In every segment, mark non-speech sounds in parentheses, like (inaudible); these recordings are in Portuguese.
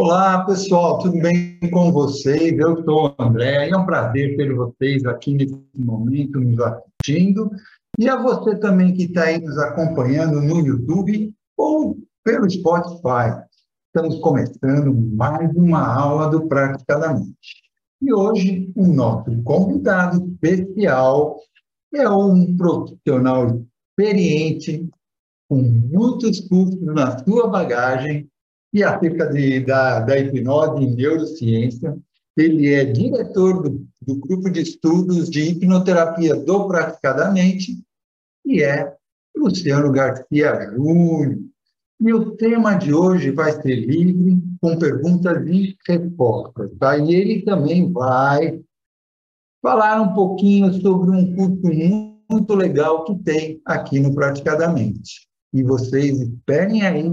Olá, pessoal, tudo bem com vocês? Eu sou o André é um prazer ter vocês aqui nesse momento nos assistindo. E a você também que está aí nos acompanhando no YouTube ou pelo Spotify. Estamos começando mais uma aula do Praticadamente. E hoje o nosso convidado especial é um profissional experiente, com muitos cursos na sua bagagem, e acerca de, da, da hipnose e neurociência. Ele é diretor do, do grupo de estudos de hipnoterapia do Praticadamente e é Luciano Garcia Júnior. E o tema de hoje vai ser livre, com perguntas e respostas. Tá? E ele também vai falar um pouquinho sobre um curso muito legal que tem aqui no Praticadamente. E vocês esperem aí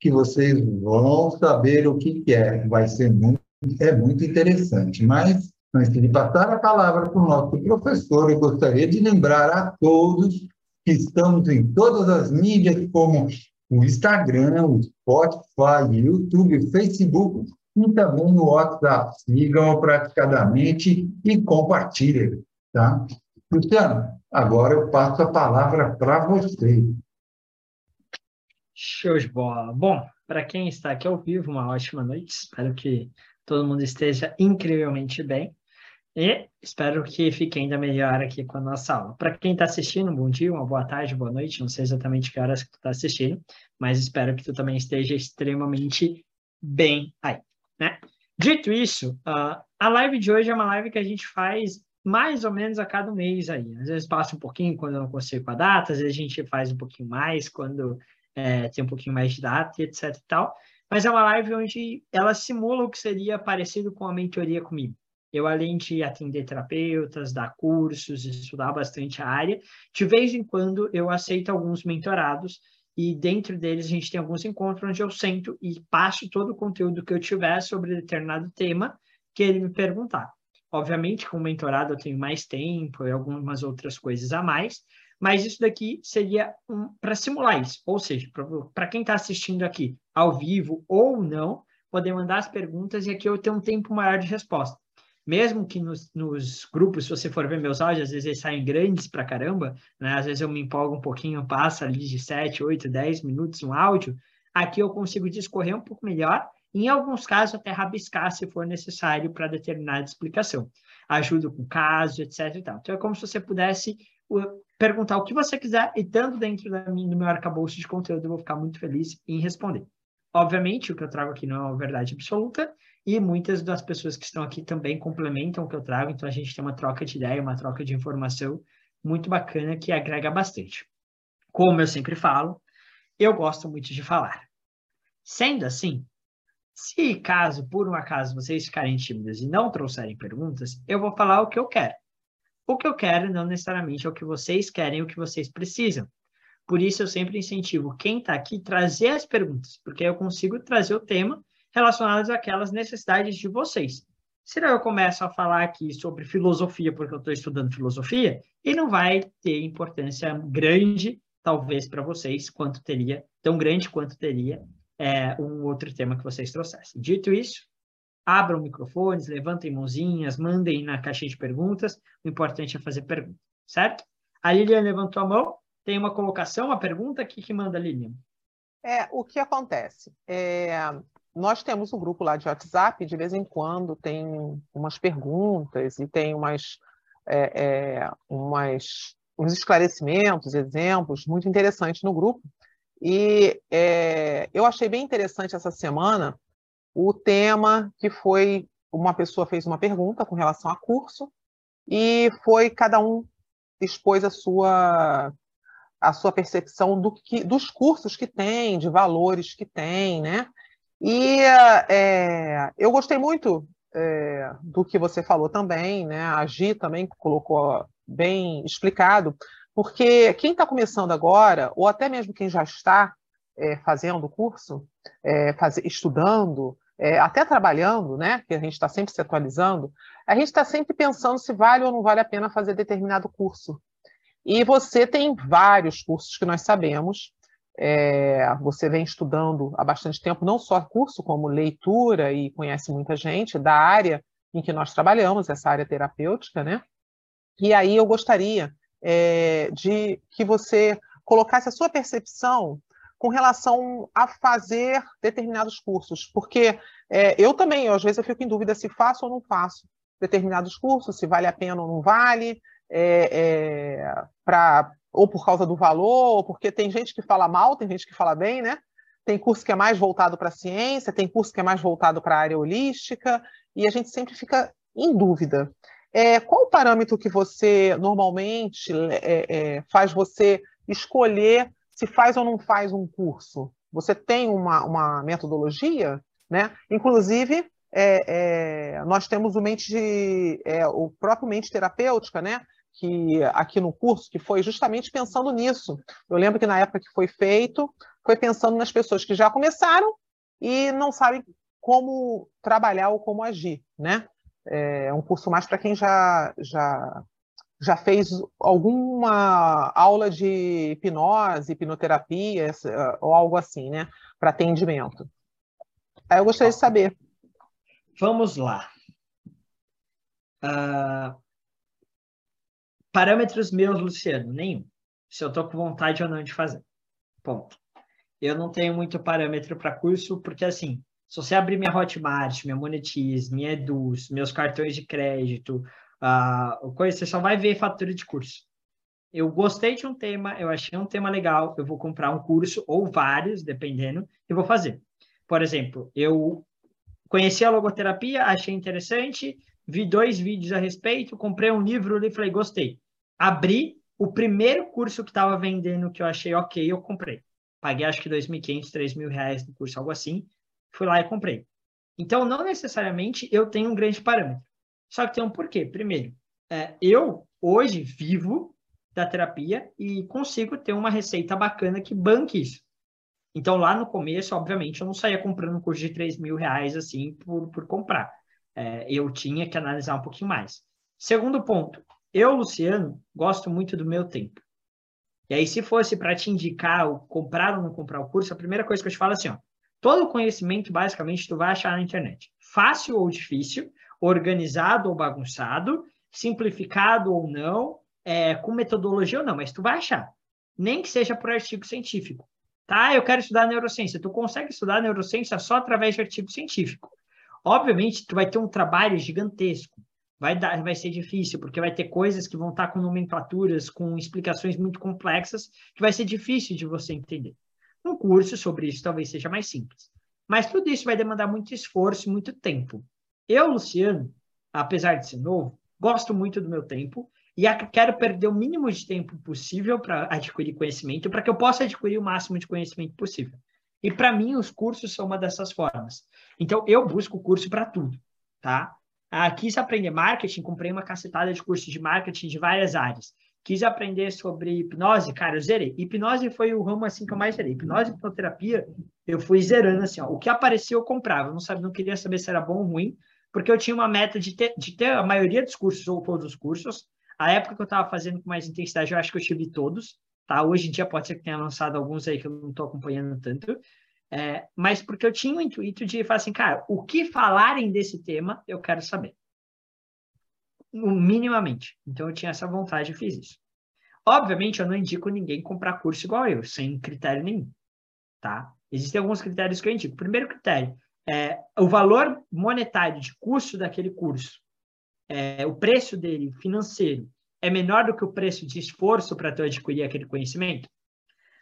que vocês vão saber o que é. Vai ser muito, é muito interessante. Mas, antes de passar a palavra para o nosso professor, eu gostaria de lembrar a todos que estamos em todas as mídias, como o Instagram, o Spotify, o YouTube, o Facebook e também no WhatsApp. Sigam praticadamente e compartilhem, tá? Luciano, agora eu passo a palavra para você. Show de bola. Bom, para quem está aqui ao vivo, uma ótima noite. Espero que todo mundo esteja incrivelmente bem. E espero que fique ainda melhor aqui com a nossa aula. Para quem está assistindo, um bom dia, uma boa tarde, boa noite. Não sei exatamente que horas que tu está assistindo, mas espero que tu também esteja extremamente bem aí, né? Dito isso, uh, a live de hoje é uma live que a gente faz mais ou menos a cada mês aí. Às vezes passa um pouquinho quando eu não consigo com a data, às vezes a gente faz um pouquinho mais quando é, tem um pouquinho mais de data etc e tal. Mas é uma live onde ela simula o que seria parecido com a mentoria comigo. Eu, além de atender terapeutas, dar cursos, estudar bastante a área, de vez em quando eu aceito alguns mentorados e dentro deles a gente tem alguns encontros onde eu sento e passo todo o conteúdo que eu tiver sobre determinado tema que ele me perguntar. Obviamente, com o mentorado eu tenho mais tempo e algumas outras coisas a mais, mas isso daqui seria um, para simular isso, ou seja, para quem está assistindo aqui ao vivo ou não, poder mandar as perguntas e aqui eu tenho um tempo maior de resposta. Mesmo que nos, nos grupos, se você for ver meus áudios, às vezes eles saem grandes para caramba, né? às vezes eu me empolgo um pouquinho, passa ali de 7, 8, 10 minutos um áudio, aqui eu consigo discorrer um pouco melhor, em alguns casos até rabiscar se for necessário para determinada explicação. Ajudo com caso, etc. Então é como se você pudesse perguntar o que você quiser e estando dentro da minha, do meu arcabouço de conteúdo, eu vou ficar muito feliz em responder. Obviamente, o que eu trago aqui não é uma verdade absoluta e muitas das pessoas que estão aqui também complementam o que eu trago, então a gente tem uma troca de ideia, uma troca de informação muito bacana que agrega bastante. Como eu sempre falo, eu gosto muito de falar. Sendo assim, se caso por um acaso vocês ficarem tímidos e não trouxerem perguntas, eu vou falar o que eu quero. O que eu quero não necessariamente é o que vocês querem, o que vocês precisam. Por isso, eu sempre incentivo quem está aqui trazer as perguntas, porque eu consigo trazer o tema relacionado àquelas necessidades de vocês. Senão eu começo a falar aqui sobre filosofia, porque eu estou estudando filosofia, e não vai ter importância grande, talvez, para vocês, quanto teria, tão grande quanto teria é, um outro tema que vocês trouxessem. Dito isso, abram microfones, levantem mãozinhas, mandem na caixinha de perguntas. O importante é fazer perguntas, certo? A Lilian levantou a mão. Tem uma colocação, uma pergunta? O que, que manda, Lilian? É, o que acontece? É, nós temos um grupo lá de WhatsApp, de vez em quando tem umas perguntas e tem umas, é, é, umas uns esclarecimentos, exemplos muito interessantes no grupo. E é, eu achei bem interessante essa semana o tema que foi uma pessoa fez uma pergunta com relação a curso e foi cada um expôs a sua a sua percepção do que, dos cursos que tem, de valores que tem, né? E é, eu gostei muito é, do que você falou também, né? A Gi também colocou bem explicado, porque quem está começando agora, ou até mesmo quem já está é, fazendo o curso, é, faz, estudando, é, até trabalhando, né, que a gente está sempre se atualizando, a gente está sempre pensando se vale ou não vale a pena fazer determinado curso. E você tem vários cursos que nós sabemos é, você vem estudando há bastante tempo, não só curso, como leitura e conhece muita gente da área em que nós trabalhamos, essa área terapêutica, né? E aí eu gostaria é, de que você colocasse a sua percepção com relação a fazer determinados cursos, porque é, eu também, eu, às vezes, eu fico em dúvida se faço ou não faço determinados cursos, se vale a pena ou não vale, é, é, pra, ou por causa do valor, ou porque tem gente que fala mal, tem gente que fala bem, né? Tem curso que é mais voltado para a ciência, tem curso que é mais voltado para a área holística, e a gente sempre fica em dúvida. É, qual o parâmetro que você normalmente é, é, faz você escolher se faz ou não faz um curso? Você tem uma, uma metodologia? Né? Inclusive, é, é, nós temos o mente é, o próprio mente terapêutica, né? Que aqui no curso que foi justamente pensando nisso. Eu lembro que na época que foi feito, foi pensando nas pessoas que já começaram e não sabem como trabalhar ou como agir, né? É um curso mais para quem já, já já fez alguma aula de hipnose, hipnoterapia ou algo assim, né, para atendimento. Aí eu gostaria de saber. Vamos lá. Uh, parâmetros meus, Luciano, nenhum. Se eu estou com vontade ou não de fazer. Ponto. Eu não tenho muito parâmetro para curso, porque assim, se você abrir minha Hotmart, minha Monetize, minha Eduz, meus cartões de crédito, uh, coisa, você só vai ver fatura de curso. Eu gostei de um tema, eu achei um tema legal, eu vou comprar um curso ou vários, dependendo, e vou fazer. Por exemplo, eu conheci a logoterapia, achei interessante, vi dois vídeos a respeito, comprei um livro e falei, gostei. Abri o primeiro curso que estava vendendo que eu achei ok, eu comprei. Paguei acho que 2.500, 3.000 reais no curso, algo assim. Fui lá e comprei. Então, não necessariamente eu tenho um grande parâmetro. Só que tem um porquê. Primeiro, é, eu hoje vivo da terapia e consigo ter uma receita bacana que banque isso. Então, lá no começo, obviamente, eu não saía comprando um curso de 3 mil reais assim por, por comprar. É, eu tinha que analisar um pouquinho mais. Segundo ponto, eu, Luciano, gosto muito do meu tempo. E aí, se fosse para te indicar o comprar ou não comprar o curso, a primeira coisa que eu te falo é assim, ó, todo conhecimento, basicamente, tu vai achar na internet. Fácil ou difícil, organizado ou bagunçado, simplificado ou não, é, com metodologia ou não, mas tu vai achar. Nem que seja por artigo científico. Tá, eu quero estudar neurociência. Tu consegue estudar neurociência só através de artigo científico. Obviamente, tu vai ter um trabalho gigantesco. Vai, dar, vai ser difícil, porque vai ter coisas que vão estar com nomenclaturas, com explicações muito complexas, que vai ser difícil de você entender. Um curso sobre isso talvez seja mais simples. Mas tudo isso vai demandar muito esforço e muito tempo. Eu, Luciano, apesar de ser novo, gosto muito do meu tempo e quero perder o mínimo de tempo possível para adquirir conhecimento, para que eu possa adquirir o máximo de conhecimento possível. E para mim, os cursos são uma dessas formas. Então, eu busco curso para tudo, tá? Quis aprender marketing, comprei uma cacetada de cursos de marketing de várias áreas. Quis aprender sobre hipnose, cara, eu zerei. Hipnose foi o ramo assim que eu mais zerei. Hipnose e hipnoterapia, eu fui zerando assim, ó. O que apareceu, eu comprava. Eu não, sabia, não queria saber se era bom ou ruim, porque eu tinha uma meta de ter, de ter a maioria dos cursos ou todos os cursos. A época que eu estava fazendo com mais intensidade, eu acho que eu tive todos. Tá? Hoje em dia pode ser que tenha lançado alguns aí que eu não estou acompanhando tanto. É, mas porque eu tinha o intuito de falar assim, cara, o que falarem desse tema, eu quero saber. Minimamente. Então eu tinha essa vontade e fiz isso. Obviamente, eu não indico ninguém comprar curso igual eu, sem critério nenhum. Tá? Existem alguns critérios que eu indico. Primeiro critério, é, o valor monetário de custo daquele curso, é, o preço dele financeiro, é menor do que o preço de esforço para tu adquirir aquele conhecimento?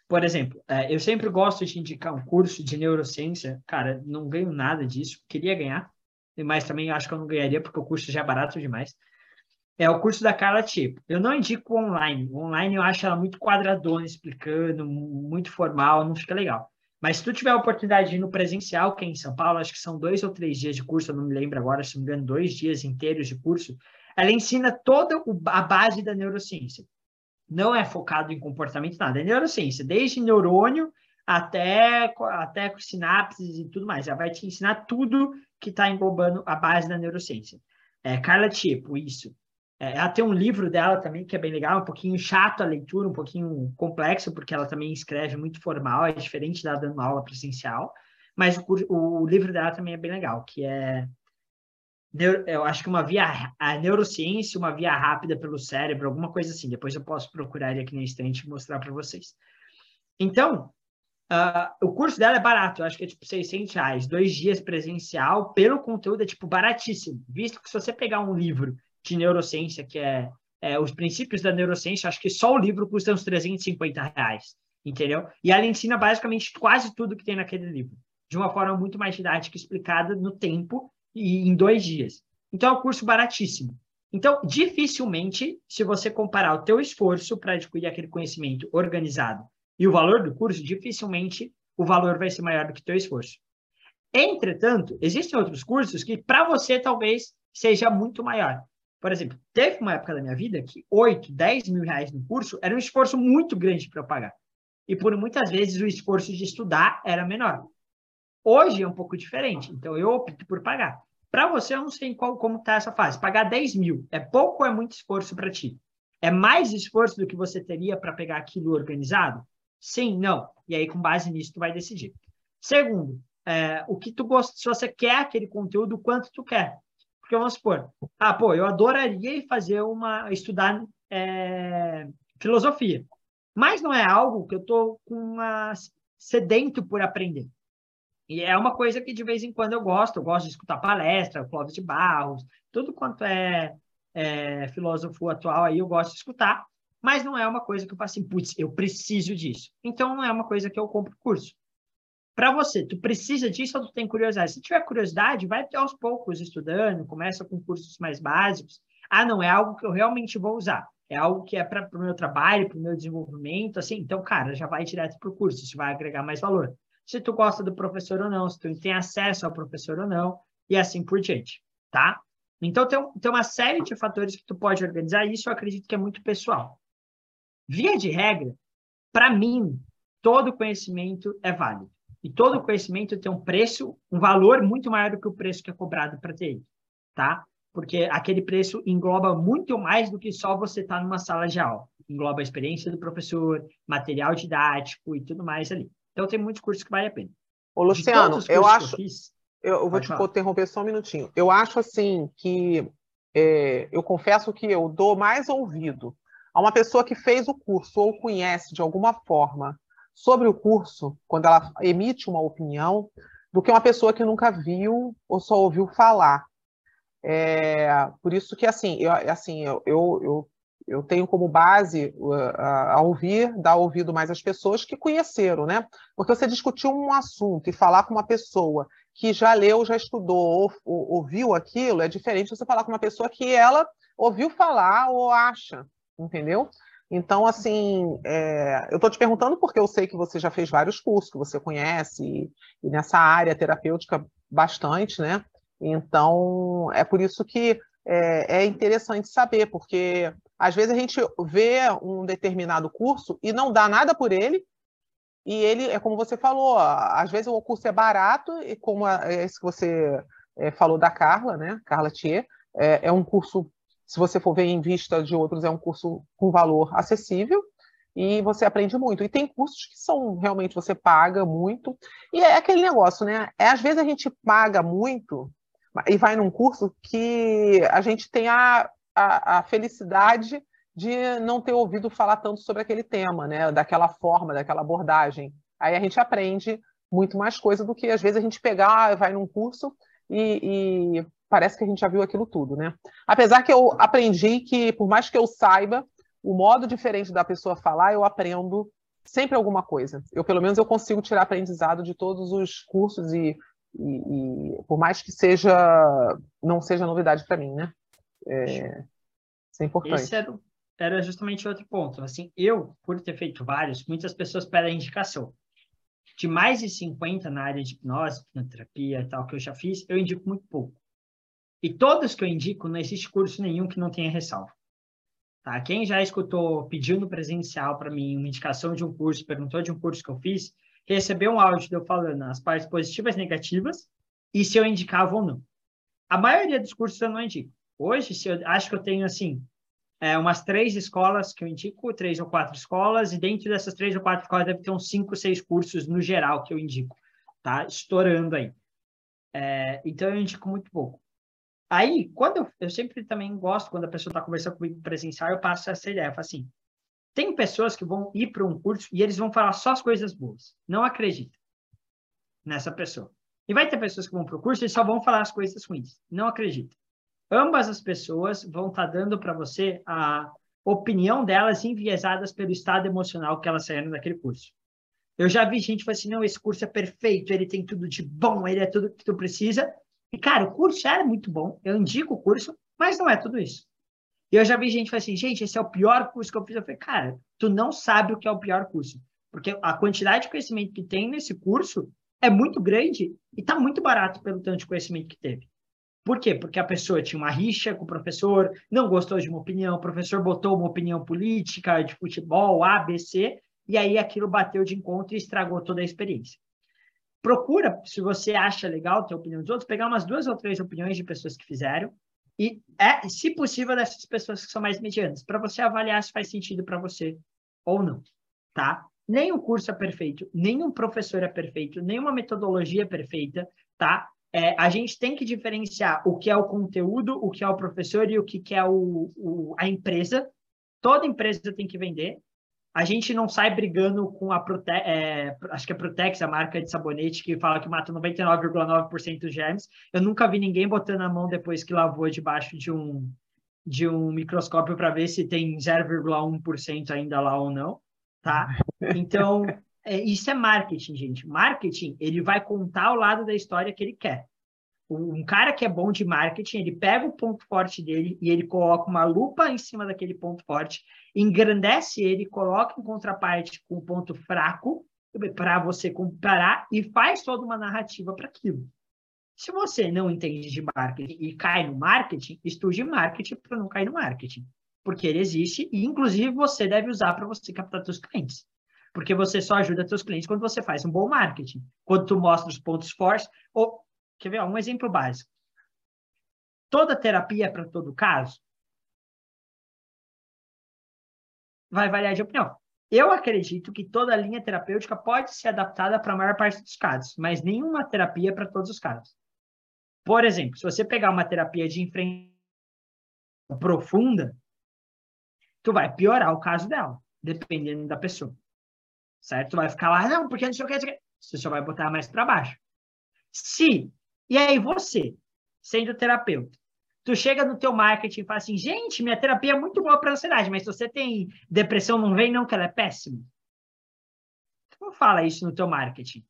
Por exemplo, é, eu sempre gosto de indicar um curso de neurociência. Cara, não ganho nada disso, queria ganhar, mas também acho que eu não ganharia porque o curso já é barato demais. É o curso da Carla Tipo. Eu não indico online. Online eu acho ela muito quadradona, explicando, muito formal, não fica legal. Mas se tu tiver a oportunidade de ir no presencial, que é em São Paulo, acho que são dois ou três dias de curso, eu não me lembro agora, se não me engano, dois dias inteiros de curso, ela ensina toda a base da neurociência. Não é focado em comportamento, nada, é neurociência, desde neurônio até, até sinapses e tudo mais. Ela vai te ensinar tudo que está englobando a base da neurociência. É, Carla Tipo, isso. É, ela tem um livro dela também que é bem legal, um pouquinho chato a leitura, um pouquinho complexo, porque ela também escreve muito formal, é diferente da dando aula presencial. Mas o, o livro dela também é bem legal, que é eu acho que uma via a neurociência, uma via rápida pelo cérebro, alguma coisa assim. Depois eu posso procurar ele aqui na estante e mostrar para vocês. Então, uh, o curso dela é barato, eu acho que é tipo 600 reais, dois dias presencial, pelo conteúdo é tipo baratíssimo, visto que se você pegar um livro de neurociência, que é, é os princípios da neurociência, acho que só o livro custa uns 350 reais, entendeu? E ela ensina basicamente quase tudo que tem naquele livro, de uma forma muito mais didática, explicada no tempo e em dois dias. Então, é um curso baratíssimo. Então, dificilmente, se você comparar o teu esforço para adquirir aquele conhecimento organizado e o valor do curso, dificilmente o valor vai ser maior do que o teu esforço. Entretanto, existem outros cursos que, para você, talvez seja muito maior. Por exemplo, teve uma época da minha vida que 8, 10 mil reais no curso era um esforço muito grande para eu pagar. E por muitas vezes o esforço de estudar era menor. Hoje é um pouco diferente, então eu opto por pagar. Para você, eu não sei qual, como está essa fase. Pagar 10 mil é pouco ou é muito esforço para ti? É mais esforço do que você teria para pegar aquilo organizado? Sim, não. E aí, com base nisso, tu vai decidir. Segundo, é, o que tu gosta, se você quer aquele conteúdo, quanto tu quer. Porque vamos supor, ah, pô, eu adoraria fazer uma, estudar é, filosofia, mas não é algo que eu estou com uma sedento por aprender. E é uma coisa que de vez em quando eu gosto, eu gosto de escutar palestra, Clóvis de Barros, tudo quanto é, é filósofo atual aí eu gosto de escutar, mas não é uma coisa que eu faço assim, putz, eu preciso disso. Então não é uma coisa que eu compro curso. Para você, tu precisa disso ou tu tem curiosidade? Se tiver curiosidade, vai aos poucos estudando, começa com cursos mais básicos. Ah, não, é algo que eu realmente vou usar. É algo que é para o meu trabalho, para o meu desenvolvimento, assim. Então, cara, já vai direto para o curso, isso vai agregar mais valor se tu gosta do professor ou não, se tu tem acesso ao professor ou não, e assim por diante, tá? Então, tem, tem uma série de fatores que tu pode organizar, e isso eu acredito que é muito pessoal. Via de regra, para mim, todo conhecimento é válido. E todo conhecimento tem um preço, um valor muito maior do que o preço que é cobrado para ter ele, tá? Porque aquele preço engloba muito mais do que só você estar tá numa sala de aula. Engloba a experiência do professor, material didático e tudo mais ali. Então, tem muitos cursos que vale a pena. Ô, Luciano, eu acho. Eu, fiz, eu vou te falar. interromper só um minutinho. Eu acho assim que é, eu confesso que eu dou mais ouvido a uma pessoa que fez o curso ou conhece de alguma forma sobre o curso, quando ela emite uma opinião, do que uma pessoa que nunca viu ou só ouviu falar. É, por isso que assim, eu, assim, eu, eu, eu tenho como base uh, a, ouvir, dar ouvido mais às pessoas que conheceram, né? Porque você discutir um assunto e falar com uma pessoa que já leu, já estudou, ou, ou, ouviu aquilo, é diferente você falar com uma pessoa que ela ouviu falar ou acha, entendeu? Então, assim, é, eu estou te perguntando porque eu sei que você já fez vários cursos, que você conhece, e, e nessa área terapêutica bastante, né? Então, é por isso que é, é interessante saber, porque às vezes a gente vê um determinado curso e não dá nada por ele, e ele, é como você falou, às vezes o curso é barato, e como esse que você é, falou da Carla, né? Carla Thier, é, é um curso, se você for ver em vista de outros, é um curso com valor acessível, e você aprende muito. E tem cursos que são realmente você paga muito. E é aquele negócio, né? É, às vezes a gente paga muito e vai num curso que a gente tem a, a, a felicidade de não ter ouvido falar tanto sobre aquele tema, né? Daquela forma, daquela abordagem. Aí a gente aprende muito mais coisa do que às vezes a gente pegar, vai num curso e, e, parece que a gente já viu aquilo tudo, né? Apesar que eu aprendi que, por mais que eu saiba o modo diferente da pessoa falar, eu aprendo sempre alguma coisa. Eu, pelo menos, eu consigo tirar aprendizado de todos os cursos e, e, e por mais que seja não seja novidade para mim, né? É, isso é importante. Esse era, era justamente outro ponto. Assim, eu, por ter feito vários, muitas pessoas pedem indicação. De mais de 50 na área de hipnose, terapia e tal, que eu já fiz, eu indico muito pouco. E todos que eu indico, não existe curso nenhum que não tenha ressalva. Tá? Quem já escutou pedindo presencial para mim uma indicação de um curso, perguntou de um curso que eu fiz, recebeu um áudio de eu falando as partes positivas e negativas e se eu indicava ou não. A maioria dos cursos eu não indico. Hoje, se eu, acho que eu tenho, assim, é, umas três escolas que eu indico, três ou quatro escolas, e dentro dessas três ou quatro escolas deve ter uns cinco, seis cursos no geral que eu indico, tá? Estourando aí. É, então, eu indico muito pouco. Aí, quando eu, eu sempre também gosto, quando a pessoa está conversando comigo presencial, eu passo essa ideia, eu falo assim, tem pessoas que vão ir para um curso e eles vão falar só as coisas boas. Não acredita nessa pessoa. E vai ter pessoas que vão para o curso e só vão falar as coisas ruins. Não acredita. Ambas as pessoas vão estar tá dando para você a opinião delas enviesadas pelo estado emocional que elas saíram daquele curso. Eu já vi gente falar assim, não, esse curso é perfeito, ele tem tudo de bom, ele é tudo que tu precisa. E, cara, o curso era muito bom, eu indico o curso, mas não é tudo isso. E eu já vi gente falar assim, gente, esse é o pior curso que eu fiz. Eu falei, cara, tu não sabe o que é o pior curso. Porque a quantidade de conhecimento que tem nesse curso é muito grande e está muito barato pelo tanto de conhecimento que teve. Por quê? Porque a pessoa tinha uma rixa com o professor, não gostou de uma opinião, o professor botou uma opinião política, de futebol, A, B, C, e aí aquilo bateu de encontro e estragou toda a experiência. Procura, se você acha legal ter a opinião dos outros, pegar umas duas ou três opiniões de pessoas que fizeram e, é, se possível, dessas pessoas que são mais medianas, para você avaliar se faz sentido para você ou não, tá? Nem o curso é perfeito, nem um professor é perfeito, nenhuma metodologia é perfeita, tá? É, a gente tem que diferenciar o que é o conteúdo, o que é o professor e o que, que é o, o, a empresa. Toda empresa tem que vender, a gente não sai brigando com a Prote é, acho que é Protex, a marca de sabonete, que fala que mata 99,9% dos germes. Eu nunca vi ninguém botando a mão depois que lavou debaixo de um, de um microscópio para ver se tem 0,1% ainda lá ou não, tá? (laughs) Então, é, isso é marketing, gente. Marketing, ele vai contar o lado da história que ele quer. Um cara que é bom de marketing, ele pega o ponto forte dele e ele coloca uma lupa em cima daquele ponto forte engrandece ele, coloca em contraparte com o ponto fraco para você comparar e faz toda uma narrativa para aquilo. Se você não entende de marketing e cai no marketing, estude marketing para não cair no marketing, porque ele existe e inclusive você deve usar para você captar seus clientes. Porque você só ajuda seus clientes quando você faz um bom marketing, quando tu mostra os pontos fortes ou quer ver um exemplo básico. Toda terapia é para todo caso? vai variar de opinião. Eu acredito que toda linha terapêutica pode ser adaptada para a maior parte dos casos, mas nenhuma terapia é para todos os casos. Por exemplo, se você pegar uma terapia de enfrentamento profunda, tu vai piorar o caso dela, dependendo da pessoa. Certo? Tu vai ficar lá, não, porque não sei o que, você só vai botar mais para baixo. Se, e aí você, sendo terapeuta, tu chega no teu marketing e fala assim, gente, minha terapia é muito boa para ansiedade, mas se você tem depressão, não vem não que ela é péssima. Tu não fala isso no teu marketing.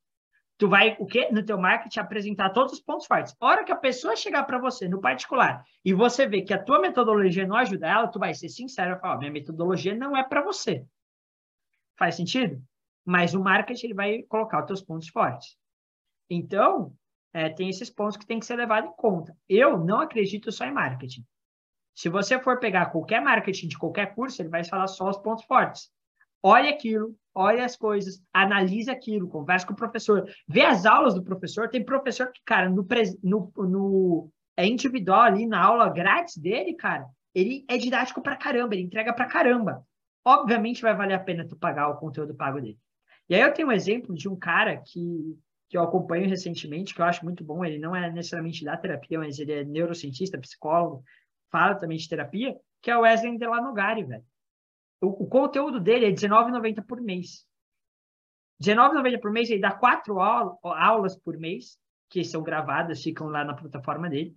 Tu vai, o quê? No teu marketing, apresentar todos os pontos fortes. A hora que a pessoa chegar para você, no particular, e você ver que a tua metodologia não ajuda ela, tu vai ser sincero e falar, minha metodologia não é para você. Faz sentido? Mas o marketing, ele vai colocar os teus pontos fortes. Então, é, tem esses pontos que tem que ser levado em conta. Eu não acredito só em marketing. Se você for pegar qualquer marketing de qualquer curso, ele vai falar só os pontos fortes. Olha aquilo, olha as coisas, analisa aquilo, conversa com o professor, vê as aulas do professor. Tem professor que, cara, no, no, no é individual ali na aula grátis dele, cara, ele é didático pra caramba, ele entrega pra caramba. Obviamente vai valer a pena tu pagar o conteúdo pago dele. E aí eu tenho um exemplo de um cara que que eu acompanho recentemente, que eu acho muito bom. Ele não é necessariamente da terapia, mas ele é neurocientista, psicólogo, fala também de terapia, que é o Wesley Delanogari, velho. O, o conteúdo dele é R$19,90 por mês. R$19,90 por mês, ele dá quatro aulas por mês, que são gravadas, ficam lá na plataforma dele.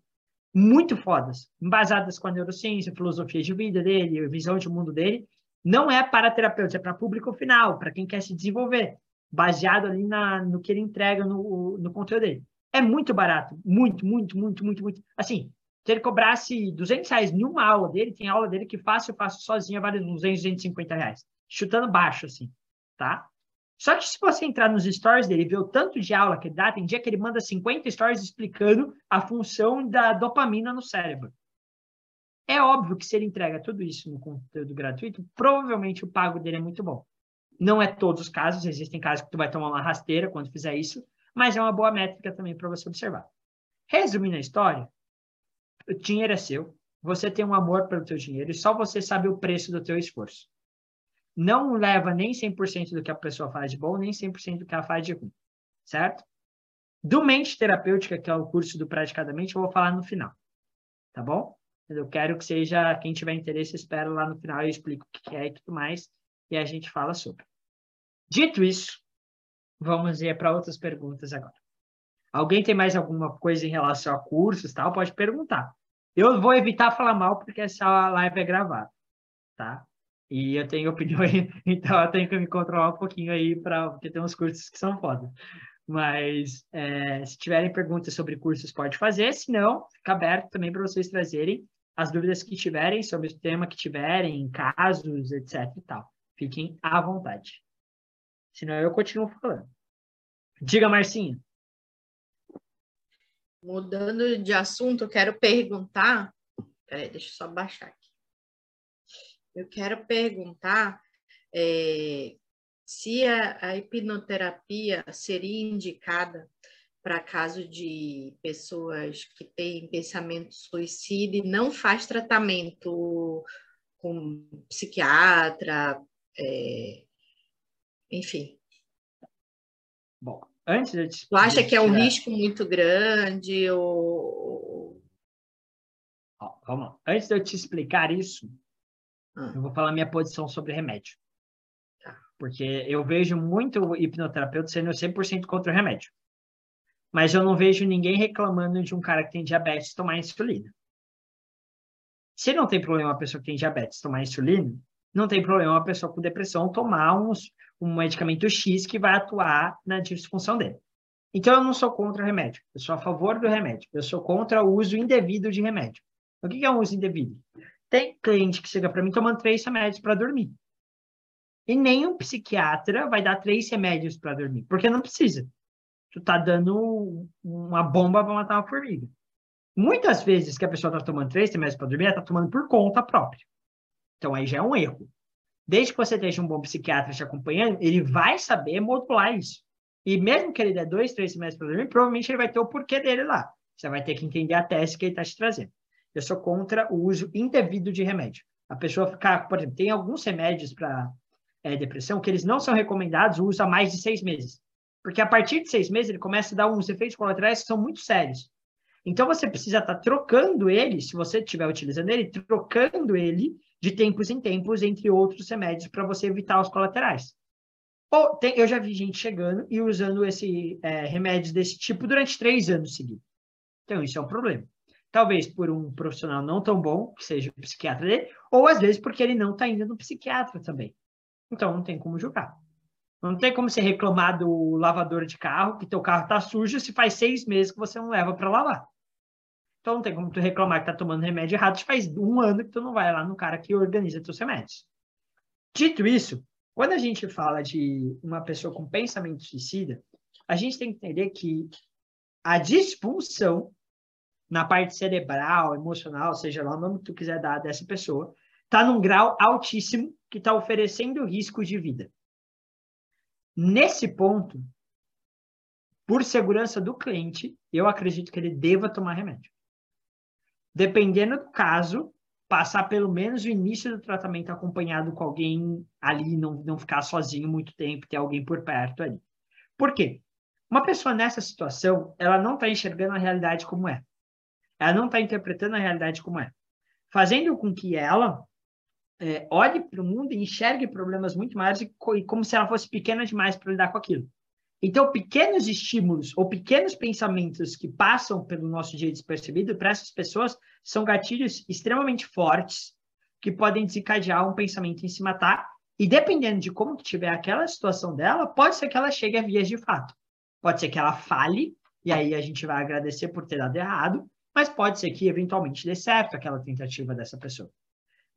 Muito fodas, embasadas com a neurociência, filosofia de vida dele, visão de mundo dele. Não é para terapeutas, é para público final, para quem quer se desenvolver baseado ali na, no que ele entrega no, no conteúdo dele. É muito barato, muito, muito, muito, muito, muito. Assim, se ele cobrasse 200 reais uma aula dele, tem aula dele que fácil, eu faço sozinho, vale 200, 250 reais. Chutando baixo, assim, tá? Só que se você entrar nos stories dele e ver o tanto de aula que ele dá, tem dia que ele manda 50 stories explicando a função da dopamina no cérebro. É óbvio que se ele entrega tudo isso no conteúdo gratuito, provavelmente o pago dele é muito bom. Não é todos os casos, existem casos que tu vai tomar uma rasteira quando fizer isso, mas é uma boa métrica também para você observar. Resumindo a história, o dinheiro é seu, você tem um amor pelo teu dinheiro e só você sabe o preço do teu esforço. Não leva nem 100% do que a pessoa faz de bom, nem 100% do que ela faz de ruim, certo? Do Mente Terapêutica, que é o curso do Praticadamente, eu vou falar no final, tá bom? Eu quero que seja, quem tiver interesse, espera lá no final, eu explico o que é e tudo mais, e a gente fala sobre. Dito isso, vamos ir para outras perguntas agora. Alguém tem mais alguma coisa em relação a cursos tal? Pode perguntar. Eu vou evitar falar mal porque essa live é gravada, tá? E eu tenho (laughs) opinião, então eu tenho que me controlar um pouquinho aí para porque tem uns cursos que são foda. Mas é, se tiverem perguntas sobre cursos, pode fazer. Se não, fica aberto também para vocês trazerem as dúvidas que tiverem sobre o tema que tiverem, casos, etc e tal. Fiquem à vontade. Senão eu continuo falando. Diga, Marcinha. Mudando de assunto, eu quero perguntar. Peraí, deixa eu só baixar aqui. Eu quero perguntar é, se a, a hipnoterapia seria indicada para caso de pessoas que têm pensamento suicida e não faz tratamento com psiquiatra, é, enfim. Bom, antes de te, Tu acha que é um risco muito grande ou... Ó, vamos lá. Antes de eu te explicar isso, Ah. eu vou falar minha posição sobre remédio. Tá. Porque eu vejo muito hipnoterapeuta sendo 100% contra o remédio. Mas eu não vejo ninguém reclamando de um cara que tem diabetes tomar insulina. Se não tem problema uma pessoa que tem diabetes tomar insulina, não tem problema uma pessoa com depressão tomar uns, um medicamento X que vai atuar na disfunção dele. Então, eu não sou contra o remédio. Eu sou a favor do remédio. Eu sou contra o uso indevido de remédio. O que é um uso indevido? Tem cliente que chega para mim tomando três remédios para dormir. E nenhum psiquiatra vai dar três remédios para dormir, porque não precisa. Tu tá dando uma bomba para matar uma formiga. Muitas vezes que a pessoa está tomando três remédios para dormir, ela está tomando por conta própria. Então aí já é um erro. Desde que você esteja um bom psiquiatra te acompanhando, ele vai saber modular isso. E mesmo que ele der dois, três remédios para dormir, provavelmente ele vai ter o porquê dele lá. Você vai ter que entender a tese que ele está te trazendo. Eu sou contra o uso indevido de remédio. A pessoa ficar, por exemplo, tem alguns remédios para é, depressão que eles não são recomendados o uso há mais de seis meses. Porque a partir de seis meses ele começa a dar uns efeitos colaterais que são muito sérios. Então você precisa estar tá trocando ele, se você estiver utilizando ele, trocando ele de tempos em tempos entre outros remédios para você evitar os colaterais. Ou tem, eu já vi gente chegando e usando esse é, remédios desse tipo durante três anos seguidos. Então isso é um problema. Talvez por um profissional não tão bom, que seja o psiquiatra dele, ou às vezes porque ele não está indo no psiquiatra também. Então não tem como julgar. Não tem como você reclamar do lavador de carro, que teu carro está sujo, se faz seis meses que você não leva para lavar. Então não tem como tu reclamar que tá tomando remédio errado, faz um ano que tu não vai lá no cara que organiza teus remédios. Dito isso, quando a gente fala de uma pessoa com pensamento suicida, a gente tem que entender que a disfunção na parte cerebral, emocional, seja lá o nome que tu quiser dar dessa pessoa, está num grau altíssimo que está oferecendo risco de vida. Nesse ponto, por segurança do cliente, eu acredito que ele deva tomar remédio. Dependendo do caso, passar pelo menos o início do tratamento acompanhado com alguém ali, não, não ficar sozinho muito tempo, ter alguém por perto ali. Por quê? Uma pessoa nessa situação, ela não está enxergando a realidade como é. Ela não está interpretando a realidade como é. Fazendo com que ela é, olhe para o mundo e enxergue problemas muito maiores e, e como se ela fosse pequena demais para lidar com aquilo. Então, pequenos estímulos ou pequenos pensamentos que passam pelo nosso dia despercebido, para essas pessoas, são gatilhos extremamente fortes que podem desencadear um pensamento em se matar. E dependendo de como tiver aquela situação dela, pode ser que ela chegue a vias de fato. Pode ser que ela fale, e aí a gente vai agradecer por ter dado errado, mas pode ser que eventualmente dê certo aquela tentativa dessa pessoa.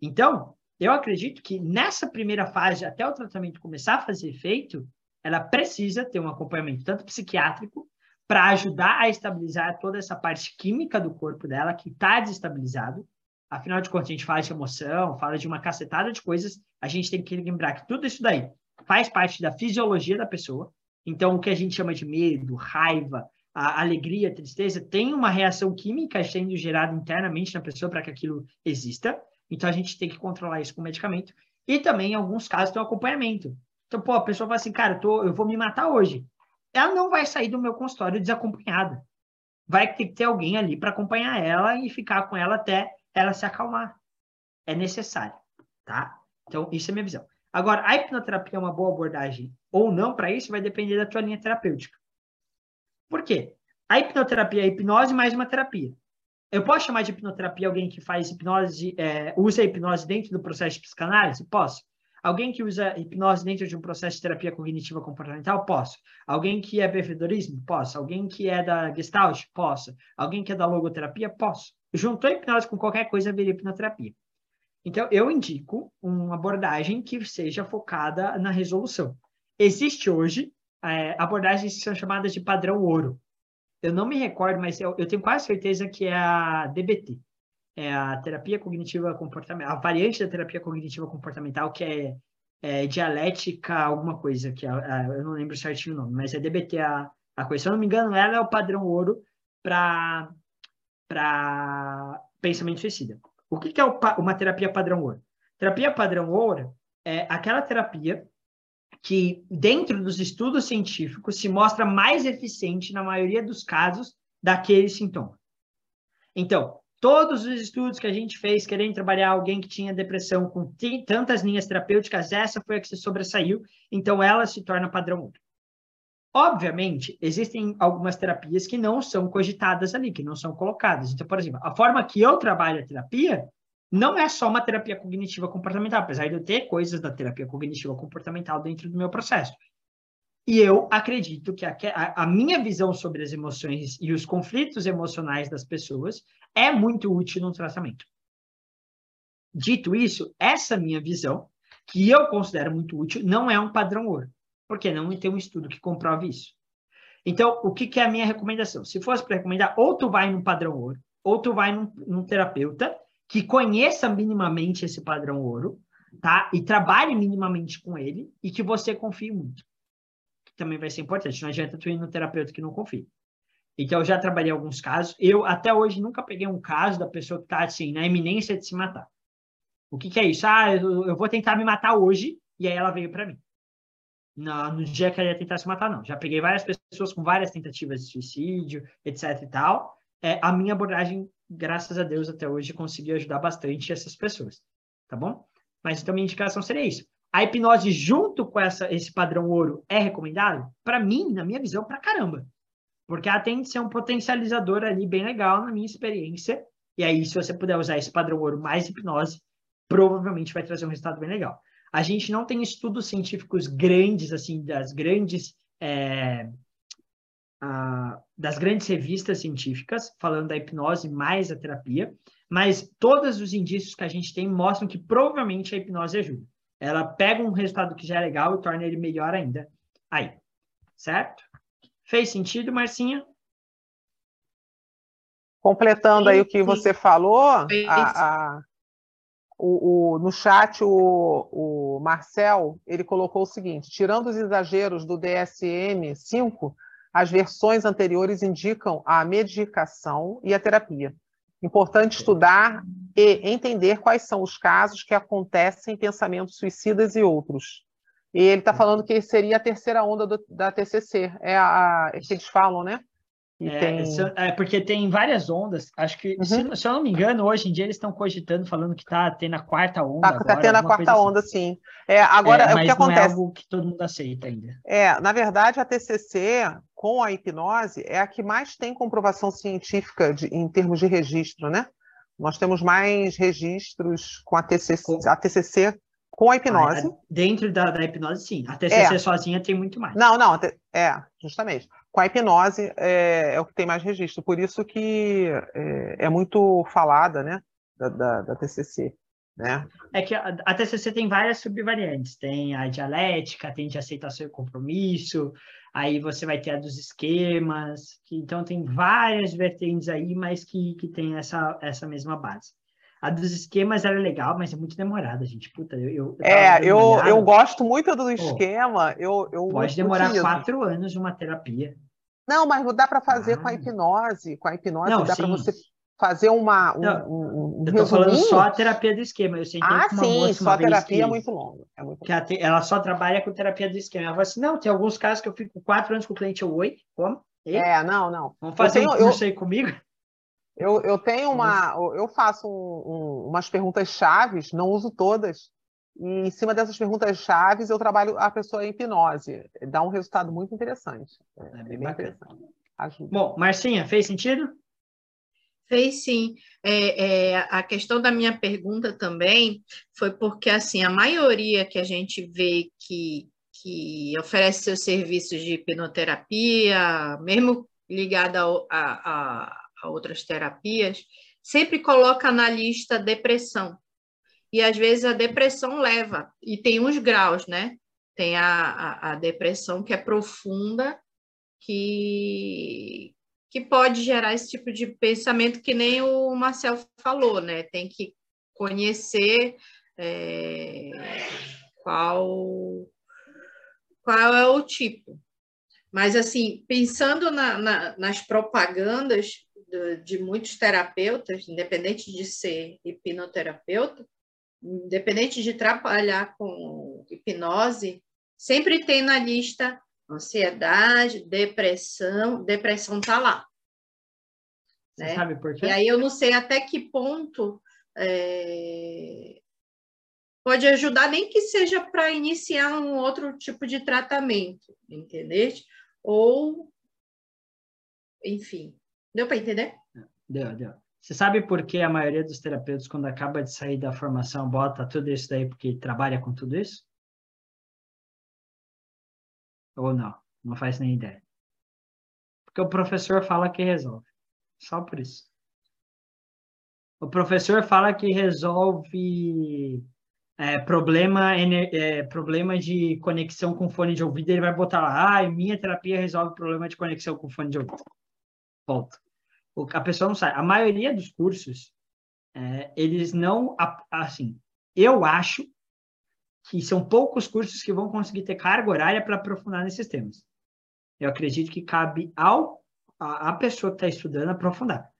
Então, eu acredito que nessa primeira fase, até o tratamento começar a fazer efeito, ela precisa ter um acompanhamento tanto psiquiátrico para ajudar a estabilizar toda essa parte química do corpo dela que está desestabilizado. Afinal de contas, a gente fala de emoção, fala de uma cacetada de coisas, a gente tem que lembrar que tudo isso daí faz parte da fisiologia da pessoa. Então, o que a gente chama de medo, raiva, a alegria, a tristeza, tem uma reação química sendo gerada internamente na pessoa para que aquilo exista. Então a gente tem que controlar isso com medicamento. E também, em alguns casos, tem um acompanhamento. Então, pô, a pessoa fala assim, cara, eu, tô, eu vou me matar hoje. Ela não vai sair do meu consultório desacompanhada. Vai ter que ter alguém ali para acompanhar ela e ficar com ela até ela se acalmar. É necessário, tá? Então, isso é minha visão. Agora, a hipnoterapia é uma boa abordagem ou não para isso vai depender da tua linha terapêutica. Por quê? A hipnoterapia é hipnose mais uma terapia. Eu posso chamar de hipnoterapia alguém que faz hipnose, é, usa a hipnose dentro do processo de psicanálise? Posso. Alguém que usa hipnose dentro de um processo de terapia cognitiva comportamental? Posso. Alguém que é behaviorismo? Posso. Alguém que é da Gestalt? Posso. Alguém que é da logoterapia? Posso. Juntou hipnose com qualquer coisa, vira hipnoterapia. Então, eu indico uma abordagem que seja focada na resolução. Existe hoje é, abordagens que são chamadas de padrão ouro. Eu não me recordo, mas eu, eu tenho quase certeza que é a DBT. É a terapia cognitiva comportamental, a variante da terapia cognitiva comportamental, que é, é dialética alguma coisa, que é, eu não lembro certinho o nome, mas é DBT a, coisa. Se eu não me engano, ela é o padrão ouro para pensamento suicida. O que, que é uma terapia padrão ouro? Terapia padrão ouro é aquela terapia que, dentro dos estudos científicos, se mostra mais eficiente na maioria dos casos daquele sintoma. Então, todos os estudos que a gente fez querendo trabalhar alguém que tinha depressão com tantas linhas terapêuticas, essa foi a que se sobressaiu, então ela se torna padrão ouro. Obviamente, existem algumas terapias que não são cogitadas ali, que não são colocadas. Então, por exemplo, a forma que eu trabalho a terapia não é só uma terapia cognitiva comportamental, apesar de eu ter coisas da terapia cognitiva comportamental dentro do meu processo. E eu acredito que a, a, minha visão sobre as emoções e os conflitos emocionais das pessoas é muito útil no tratamento. Dito isso, essa minha visão, que eu considero muito útil, não é um padrão ouro porque não tem um estudo que comprove isso. Então, o que, que é a minha recomendação? Se fosse para recomendar, ou tu vai num padrão ouro, ou tu vai num, num terapeuta que conheça minimamente esse padrão ouro, tá? E trabalhe minimamente com ele e que você confie muito. Também vai ser importante. Não adianta tu ir no terapeuta que não confia. Então, eu já trabalhei alguns casos. Eu, até hoje, nunca peguei um caso da pessoa que está, assim, na iminência de se matar. O que, que é isso? Ah, eu, eu vou tentar me matar hoje, e aí ela veio para mim no, no dia que ela ia tentar se matar, não. Já peguei várias pessoas com várias tentativas de suicídio, etc e tal. É, a minha abordagem, graças a Deus, até hoje, conseguiu ajudar bastante essas pessoas, tá bom? Mas então minha indicação seria isso. A hipnose junto com essa, esse padrão ouro é recomendado? Para mim, na minha visão, para caramba. Porque ela tem de ser um potencializador ali bem legal, na minha experiência. E aí, se você puder usar esse padrão ouro mais hipnose, provavelmente vai trazer um resultado bem legal. A gente não tem estudos científicos grandes, assim, das grandes, é, a, das grandes revistas científicas, falando da hipnose mais a terapia, mas todos os indícios que a gente tem mostram que provavelmente a hipnose ajuda. Ela pega um resultado que já é legal e torna ele melhor ainda. Aí, certo? Fez sentido, Marcinha? Completando sim, aí o que sim. você falou, a, a, o, o, no chat, o, o Marcel ele colocou o seguinte: tirando os exageros do DSM-5, as versões anteriores indicam a medicação e a terapia. Importante estudar e entender quais são os casos que acontecem em pensamentos suicidas e outros. E ele está falando que seria a terceira onda do, da TCC, é a, a é que eles falam, né? É, tem... é, porque tem várias ondas. Acho que, uhum. se, se, eu não me engano, hoje em dia eles estão cogitando, falando que está tendo a quarta onda. Está tá tendo a quarta assim. onda, sim. É, agora, é, o que acontece? Não é algo que todo mundo aceita ainda. É, na verdade, a TCC, com a hipnose, é a que mais tem comprovação científica de, em termos de registro, né? Nós temos mais registros com a TCC, a TCC com a hipnose. Ah, dentro da, da, hipnose, sim. A TCC é. sozinha tem muito mais. Não, não, é, justamente com a hipnose é, é, o que tem mais registro. Por isso que é, é muito falada, né, da, da, da, TCC. Né? É que a, a, TCC tem várias subvariantes. Tem a dialética, tem de aceitação e compromisso, aí você vai ter a dos esquemas, que, então tem várias vertentes aí, mas que, que tem essa, essa mesma base. A dos esquemas era legal, mas é muito demorada, gente. Puta, eu. eu é, eu, eu gosto muito do esquema. Eu, eu pode demorar quatro anos de uma terapia. Não, mas dá para fazer ah. com a hipnose. Com a hipnose não, dá para você fazer uma, um, não, um, um Eu estou falando só a terapia do esquema. Eu sentei ah, com uma sim, moça só a terapia que, é muito longa. É muito que ela, ela, só trabalha com terapia do esquema. Ela falou assim, não, tem alguns casos que eu fico quatro anos com o cliente. Eu, oi, como? E? É, não, não. Vamos fazer tenho, um curso eu, aí comigo? Eu, eu tenho uma... Eu faço um, umas perguntas chaves, não uso todas, e em cima dessas perguntas chaves eu trabalho a pessoa em hipnose. Dá um resultado muito interessante. É, é bem, bem interessante. Ajuda. Bom, Marcinha, fez sentido? Fez sim. É, é, a questão da minha pergunta também foi porque assim a maioria que a gente vê que, que oferece seus serviços de hipnoterapia, mesmo ligada a, a, a outras terapias, sempre coloca na lista depressão. E às vezes a depressão leva, e tem uns graus, né? Tem a, a, a depressão que é profunda, que, que pode gerar esse tipo de pensamento que nem o Marcel falou, né? Tem que conhecer é, qual, qual é o tipo. Mas, assim, pensando na, na, nas propagandas de, de muitos terapeutas, independente de ser hipnoterapeuta, independente de trabalhar com hipnose, sempre tem na lista ansiedade, depressão, depressão está lá. Né? sabe por quê? E aí eu não sei até que ponto é... pode ajudar, nem que seja para iniciar um outro tipo de tratamento, entendeu? Ou, enfim, deu para entender? Deu, deu. Você sabe por que a maioria dos terapeutas, quando acaba de sair da formação, bota tudo isso daí porque trabalha com tudo isso? Ou não? Não faz nem ideia. Porque o professor fala que resolve. Só por isso. O professor fala que resolve é, problema, é, problema de conexão com fone de ouvido. Ele vai botar lá, ah, minha terapia resolve problema de conexão com fone de ouvido. Ponto. A pessoa não sabe. A maioria dos cursos, é, eles não, assim, eu acho que são poucos cursos que vão conseguir ter carga horária para aprofundar nesses temas. Eu acredito que cabe ao a, a pessoa que está estudando aprofundar.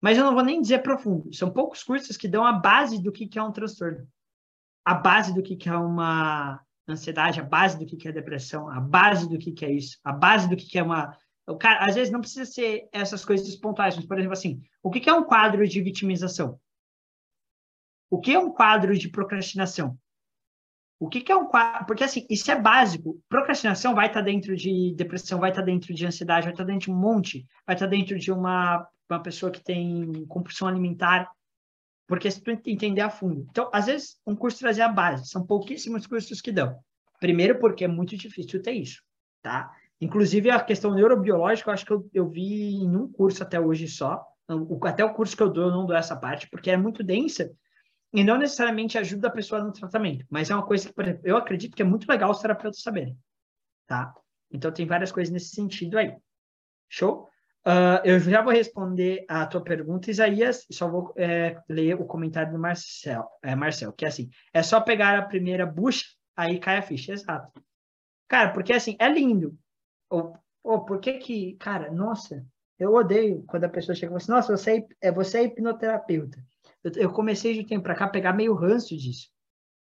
Mas eu não vou nem dizer profundo. São poucos cursos que dão a base do que, que é um transtorno. A base do que, que é uma ansiedade, a base do que, que é depressão, a base do que, que é isso, a base do que, que é uma. O cara, às vezes não precisa ser essas coisas pontuais, mas, por exemplo, assim, o que, que é um quadro de vitimização? O que é um quadro de procrastinação? O que, que é um quadro? Porque, assim, isso é básico. Procrastinação vai estar dentro de depressão, vai estar dentro de ansiedade, vai estar dentro de um monte, vai estar dentro de uma, uma pessoa que tem compulsão alimentar, porque se tu entender a fundo. Então, às vezes, um curso trazia a base. São pouquíssimos cursos que dão. Primeiro, porque é muito difícil ter isso, tá? Inclusive, a questão neurobiológica, eu acho que eu, eu vi em um curso até hoje só. Até o curso que eu dou, eu não dou essa parte, porque é muito densa e não necessariamente ajuda a pessoa no tratamento, mas é uma coisa que, por exemplo, eu acredito que é muito legal os terapeutas saberem, tá? Então, tem várias coisas nesse sentido aí. Show? Uh, eu já vou responder a tua pergunta, Isaías, só vou é, ler o comentário do Marcel, é, Marcel, que é assim, é só pegar a primeira bucha, aí cai a ficha, exato. Cara, porque assim, é lindo. Ou, ou por que que, cara, nossa, eu odeio quando a pessoa chega e fala assim, nossa, você é, é você é hipnoterapeuta eu, comecei de um tempo para cá a pegar meio ranço disso.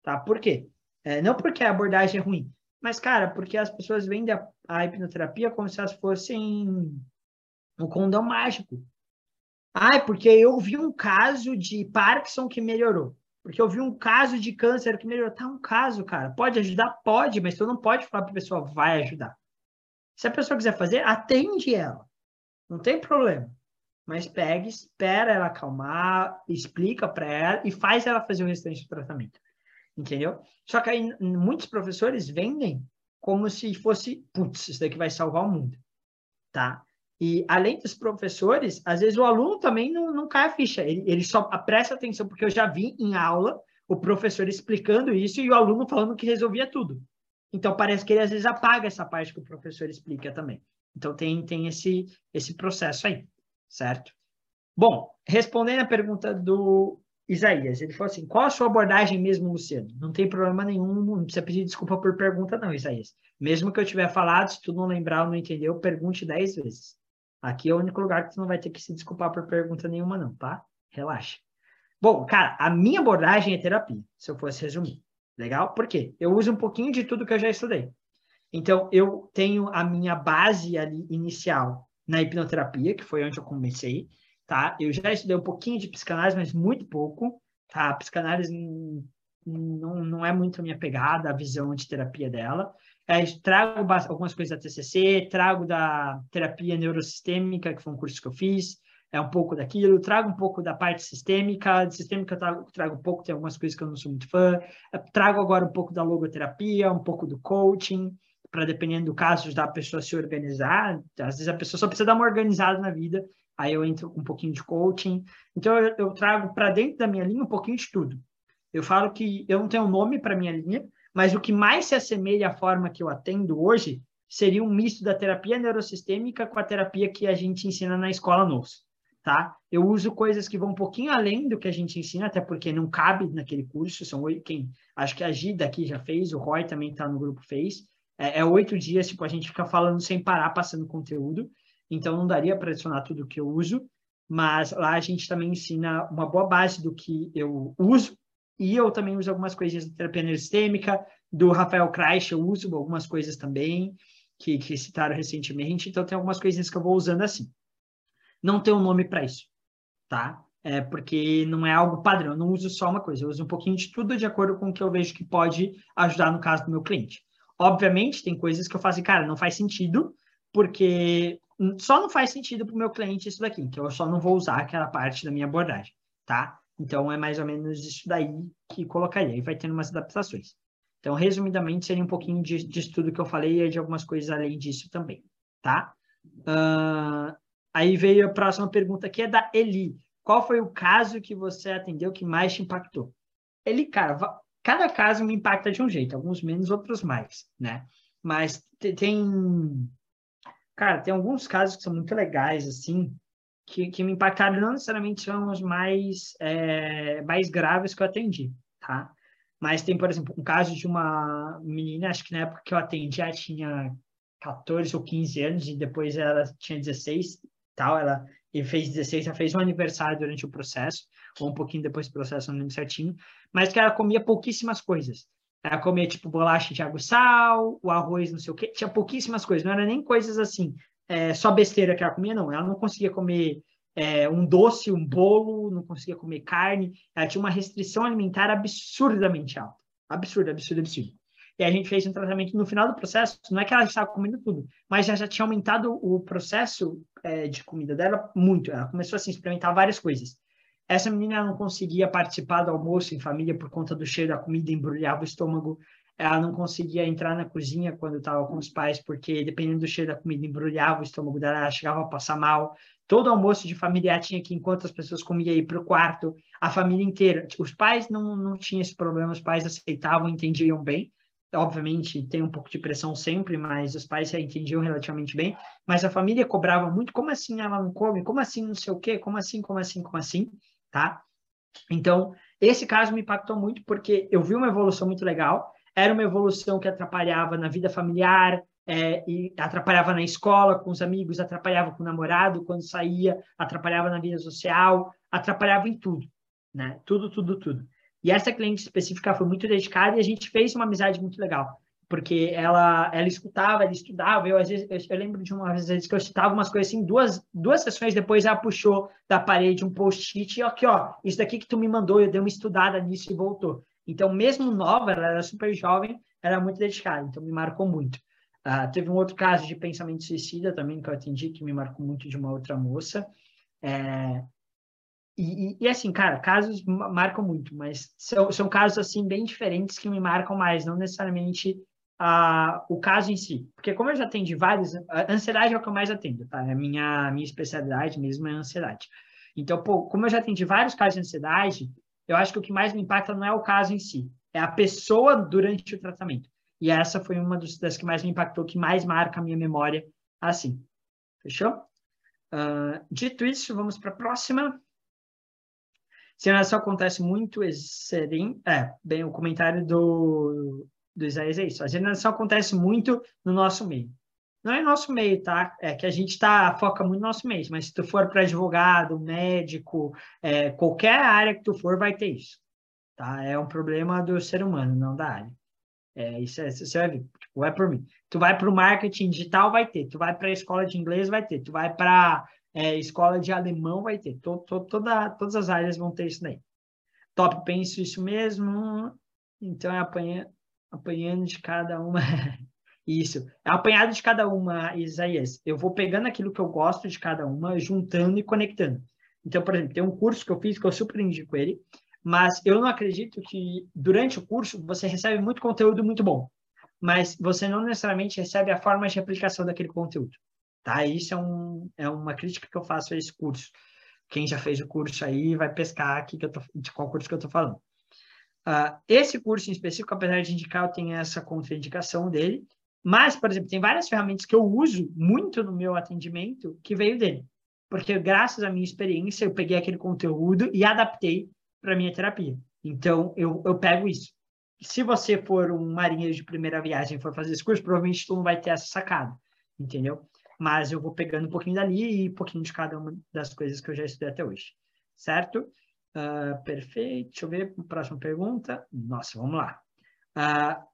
Tá? Por quê? É, não porque a abordagem é ruim, mas, cara, porque as pessoas vendem a, a hipnoterapia como se elas fossem um condão mágico. Ai, porque eu vi um caso de Parkinson que melhorou. Porque eu vi um caso de câncer que melhorou. Tá um caso, cara. Pode ajudar? Pode, mas tu não pode falar para a pessoa vai ajudar. Se a pessoa quiser fazer, atende ela. Não tem problema mas pega, espera ela acalmar, explica para ela e faz ela fazer o restante do tratamento. Entendeu? Só que aí muitos professores vendem como se fosse, putz, isso daqui vai salvar o mundo. Tá? E além dos professores, às vezes o aluno também não, não cai a ficha, ele, ele só presta atenção, porque eu já vi em aula o professor explicando isso e o aluno falando que resolvia tudo. Então parece que ele às vezes apaga essa parte que o professor explica também. Então tem, tem esse, esse processo aí certo? Bom, respondendo a pergunta do Isaías, ele falou assim: qual a sua abordagem mesmo, Luciano? Não tem problema nenhum, não precisa pedir desculpa por pergunta, não, Isaías. Mesmo que eu tiver falado, se tu não lembrar ou não entendeu, pergunte dez vezes. Aqui é o único lugar que tu não vai ter que se desculpar por pergunta nenhuma, não, tá? Relaxa. Bom, cara, a minha abordagem é terapia, se eu fosse resumir. Legal? Por quê? Eu uso um pouquinho de tudo que eu já estudei. Então, eu tenho a minha base ali inicial na hipnoterapia, que foi onde eu comecei, tá? Eu já estudei um pouquinho de psicanálise, mas muito pouco, tá? A psicanálise não, não é muito a minha pegada, a visão de terapia dela. É, trago algumas coisas da TCC, trago da terapia neurosistêmica, que foi um curso que eu fiz, é um pouco daquilo, trago um pouco da parte sistêmica, de sistêmica eu trago, trago um pouco, tem algumas coisas que eu não sou muito fã, trago agora um pouco da logoterapia, um pouco do coaching, para dependendo do caso da pessoa se organizar, às vezes a pessoa só precisa dar uma organizada na vida, aí eu entro com um pouquinho de coaching. Então eu, eu trago para dentro da minha linha um pouquinho de tudo. Eu falo que eu não tenho nome para minha linha, mas o que mais se assemelha à forma que eu atendo hoje seria um misto da terapia neurosistêmica com a terapia que a gente ensina na escola NOS, tá? Eu uso coisas que vão um pouquinho além do que a gente ensina, até porque não cabe naquele curso, são quem, acho que a Gida aqui já fez, o Roy também está no grupo fez, é, é oito dias, tipo, a gente fica falando sem parar, passando conteúdo. Então, não daria para adicionar tudo que eu uso, mas lá a gente também ensina uma boa base do que eu uso. E eu também uso algumas coisas da terapia neurostêmica, do Rafael Kreich, eu uso algumas coisas também, que, que citaram recentemente. Então, tem algumas coisinhas que eu vou usando assim. Não tem um nome para isso, tá? É porque não é algo padrão, eu não uso só uma coisa, eu uso um pouquinho de tudo de acordo com o que eu vejo que pode ajudar no caso do meu cliente. Obviamente, tem coisas que eu faço, cara, não faz sentido, porque só não faz sentido para o meu cliente isso daqui, que eu só não vou usar aquela parte da minha abordagem, tá? Então, é mais ou menos isso daí que colocaria, e vai tendo umas adaptações. Então, resumidamente, seria um pouquinho de, de estudo que eu falei e de algumas coisas além disso também, tá? Uh, aí veio a próxima pergunta, que é da Eli. Qual foi o caso que você atendeu que mais te impactou? Eli, cara, cada caso me impacta de um jeito, alguns menos, outros mais, né? Mas tem, cara, tem alguns casos que são muito legais, assim, que, que me impactaram, não necessariamente são os mais, é, mais graves que eu atendi, tá? Mas tem, por exemplo, um caso de uma menina, acho que na época que eu atendi, ela tinha 14 ou 15 anos e depois ela tinha 16 tal, ela e fez 16, já fez um aniversário durante o processo, ou um pouquinho depois do processo, não lembro certinho, mas que ela comia pouquíssimas coisas. Ela comia, tipo, bolacha de água e sal, o arroz, não sei o quê, tinha pouquíssimas coisas, não era nem coisas assim, é, só besteira que ela comia, não. Ela não conseguia comer é, um doce, um bolo, não conseguia comer carne, ela tinha uma restrição alimentar absurdamente alta. Absurdo, absurdo, absurdo. E a gente fez um tratamento no final do processo, não é que ela estava comendo tudo, mas já, já tinha aumentado o processo é, de comida dela muito. Ela começou assim, a experimentar várias coisas. Essa menina não conseguia participar do almoço em família por conta do cheiro da comida, embrulhava o estômago. Ela não conseguia entrar na cozinha quando estava com os pais, porque dependendo do cheiro da comida, embrulhava o estômago dela, ela chegava a passar mal. Todo almoço de família que, enquanto as pessoas comiam, ir para o quarto, a família inteira. Os pais não, não tinham esse problema, os pais aceitavam, entendiam bem, obviamente tem um pouco de pressão sempre, mas os pais já entendiam relativamente bem, mas a família cobrava muito, como assim ela não come, como assim não sei o quê, como assim, como assim, como assim, tá? Então, esse caso me impactou muito porque eu vi uma evolução muito legal, era uma evolução que atrapalhava na vida familiar, é, e atrapalhava na escola, com os amigos, atrapalhava com o namorado, quando saía, atrapalhava na vida social, atrapalhava em tudo, né? Tudo, tudo, tudo. E essa cliente específica foi muito dedicada e a gente fez uma amizade muito legal, porque ela ela escutava, ela estudava. Eu às vezes eu, eu lembro de uma vez que eu citava umas coisas assim, duas duas sessões depois ela puxou da parede um post-it e aqui ó, isso daqui que tu me mandou, eu dei uma estudada nisso e voltou. Então, mesmo nova, ela era super jovem, era muito dedicada, então me marcou muito. Uh, teve um outro caso de pensamento suicida também que eu atendi, que me marcou muito de uma outra moça. É, e, e, e, assim, cara, casos marcam muito, mas são, são casos assim bem diferentes que me marcam mais, não necessariamente a, o caso em si. Porque como eu já atendi vários, ansiedade é o que eu mais atendo, tá? É a minha, minha especialidade mesmo é a ansiedade. Então, pô, como eu já atendi vários casos de ansiedade, eu acho que o que mais me impacta não é o caso em si, é a pessoa durante o tratamento. E essa foi uma das que mais me impactou, que mais marca a minha memória assim. Fechou? Uh, dito isso, vamos para a próxima. Sinalização acontece muito, seria, é, bem, o comentário do, do Isaías é isso. A sinalização acontece muito no nosso meio. Não é nosso meio, tá? É que a gente tá, foca muito no nosso meio, mas se tu for para advogado, médico, é, qualquer área que tu for, vai ter isso. Tá? É um problema do ser humano, não da área. É, isso é, você vai ver, tipo, é por mim. Tu vai para o marketing digital, vai ter. Tu vai para a escola de inglês, vai ter. Tu vai para é, escola de alemão, vai ter. To, to, toda, todas as áreas vão ter isso daí. Top, penso isso mesmo. Então, é apanha, apanhando de cada uma. (laughs) isso. É apanhado de cada uma, Isaías. Eu vou pegando aquilo que eu gosto de cada uma, juntando e conectando. Então, por exemplo, tem um curso que eu fiz que eu super indico ele, mas eu não acredito que durante o curso você recebe muito conteúdo muito bom, mas você não necessariamente recebe a forma de aplicação daquele conteúdo. Tá? Isso é, um, é uma crítica que eu faço a esse curso. Quem já fez o curso aí vai pescar aqui que eu tô, de qual curso que eu estou falando. Uh, esse curso em específico, apesar de indicar, eu tenho essa contraindicação dele, mas, por exemplo, tem várias ferramentas que eu uso muito no meu atendimento que veio dele. Porque, graças à minha experiência, eu peguei aquele conteúdo e adaptei para minha terapia. Então, eu, eu pego isso. Se você for um marinheiro de primeira viagem e for fazer esse curso, provavelmente tu não vai ter essa sacada, entendeu? Mas eu vou pegando um pouquinho dali e um pouquinho de cada uma das coisas que eu já estudei até hoje, certo? Uh, perfeito. Deixa eu ver a próxima pergunta. Nossa, vamos lá. Uh,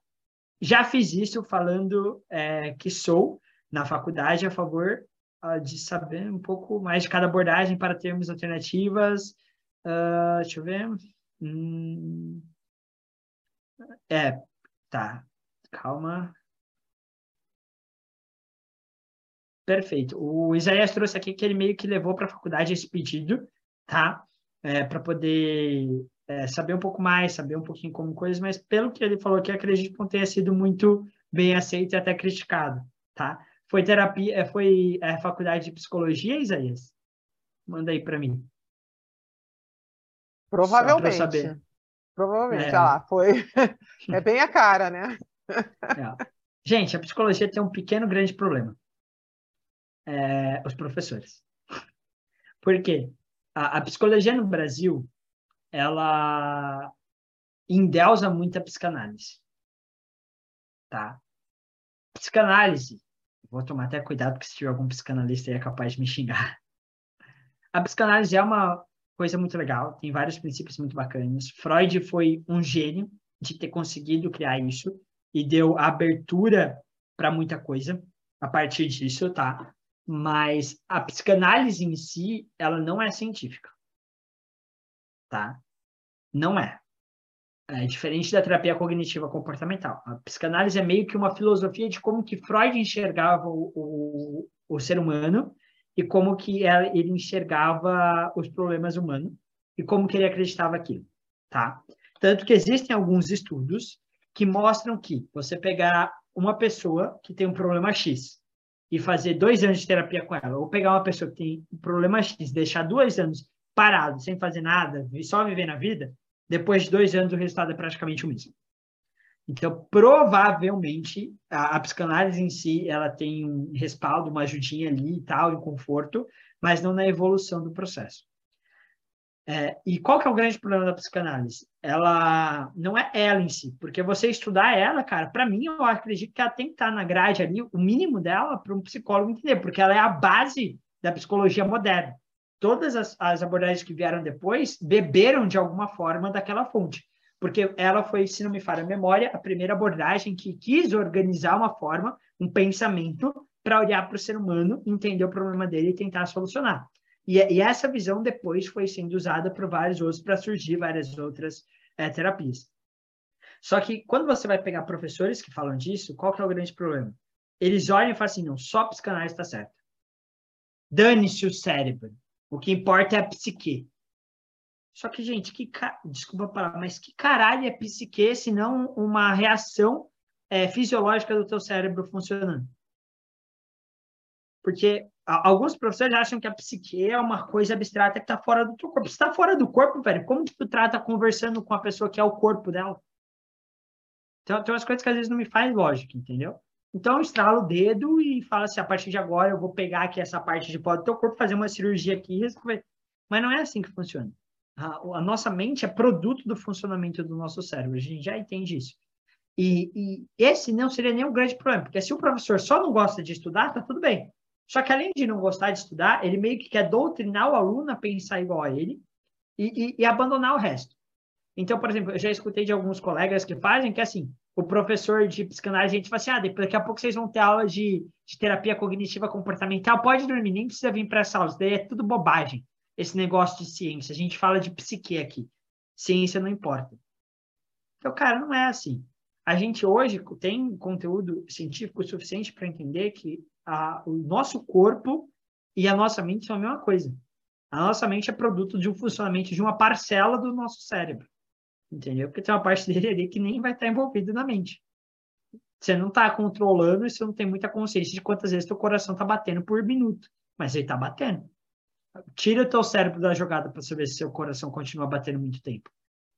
já fiz isso falando é, que sou, na faculdade, a favor uh, de saber um pouco mais de cada abordagem para termos alternativas deixa eu ver. Hum... É, tá. Calma. Perfeito. O Isaías trouxe aqui que ele meio que levou para a faculdade esse pedido, tá? É, para poder é, saber um pouco mais, saber um pouquinho como coisas, mas pelo que ele falou aqui, acredito que não tenha sido muito bem aceito e até criticado, tá? Foi terapia, é, foi é, faculdade de psicologia, Isaías? Manda aí para mim. Provavelmente. Provavelmente, é. lá, foi. (laughs) é bem a cara, né? É. Gente, a psicologia tem um pequeno, grande problema. É, os professores. Por quê? A, a, psicologia no Brasil, ela endeusa muito a psicanálise. Tá? Psicanálise, vou tomar até cuidado, porque se tiver algum psicanalista aí é capaz de me xingar. A psicanálise é uma coisa muito legal, tem vários princípios muito bacanas. Freud foi um gênio de ter conseguido criar isso e deu abertura para muita coisa a partir disso, tá? Mas a psicanálise em si, ela não é científica. Tá? Não é. É diferente da terapia cognitiva comportamental. A psicanálise é meio que uma filosofia de como que Freud enxergava o, o, o ser humano e como que ele enxergava os problemas humanos e como que ele acreditava aquilo, tá? Tanto que existem alguns estudos que mostram que você pegar uma pessoa que tem um problema X e fazer dois anos de terapia com ela, ou pegar uma pessoa que tem um problema X, deixar dois anos parado, sem fazer nada, e só viver na vida, depois de dois anos o resultado é praticamente o mesmo. Então, provavelmente, a, a, psicanálise em si, ela tem um respaldo, uma ajudinha ali e tal, em conforto, mas não na evolução do processo. É, e qual que é o grande problema da psicanálise? Ela não é ela em si, porque você estudar ela, cara, para mim, eu acredito que ela tem que estar na grade ali, o mínimo dela, para um psicólogo entender, porque ela é a base da psicologia moderna. Todas as, as abordagens que vieram depois beberam de alguma forma daquela fonte porque ela foi, se não me falha a memória, a primeira abordagem que quis organizar uma forma, um pensamento, para olhar para o ser humano, entender o problema dele e tentar solucionar. E, e essa visão depois foi sendo usada por vários outros para surgir várias outras é, terapias. Só que quando você vai pegar professores que falam disso, qual que é o grande problema? Eles olham e falam assim, não, só psicanálise está certo. Dane-se o cérebro. O que importa é a psique. Só que, gente, que ca... desculpa mas que caralho é psique se não uma reação é, fisiológica do teu cérebro funcionando? Porque alguns professores acham que a psique é uma coisa abstrata que está fora do teu corpo. Se está fora do corpo, velho, como que tu trata conversando com a pessoa que é o corpo dela? Então, tem umas coisas que às vezes não me faz lógica, entendeu? Então, estrala o dedo e fala assim, a partir de agora eu vou pegar aqui essa parte de pó do teu corpo, fazer uma cirurgia aqui e resolver. Mas não é assim que funciona. A, a, nossa mente é produto do funcionamento do nosso cérebro, a gente já entende isso. E, e esse não seria nenhum grande problema, porque se o professor só não gosta de estudar, tá tudo bem. Só que além de não gostar de estudar, ele meio que quer doutrinar o aluno a pensar igual a ele e, e, e abandonar o resto. Então, por exemplo, eu já escutei de alguns colegas que fazem que assim, o professor de psicanálise, a gente fala assim, ah, daqui a pouco vocês vão ter aula de, de terapia cognitiva comportamental, pode dormir, nem precisa vir para essa aula, isso daí é tudo bobagem, esse negócio de ciência. A gente fala de psique aqui. Ciência não importa. Então, cara, não é assim. A gente hoje tem conteúdo científico suficiente para entender que a, o nosso corpo e a nossa mente são a mesma coisa. A nossa mente é produto de um funcionamento de uma parcela do nosso cérebro entendeu? Porque tem uma parte dele ali que nem vai estar envolvida na mente. Você não está controlando e você não tem muita consciência de quantas vezes teu coração está batendo por minuto, mas ele está batendo. Tira o teu cérebro da jogada para saber se seu coração continua batendo muito tempo,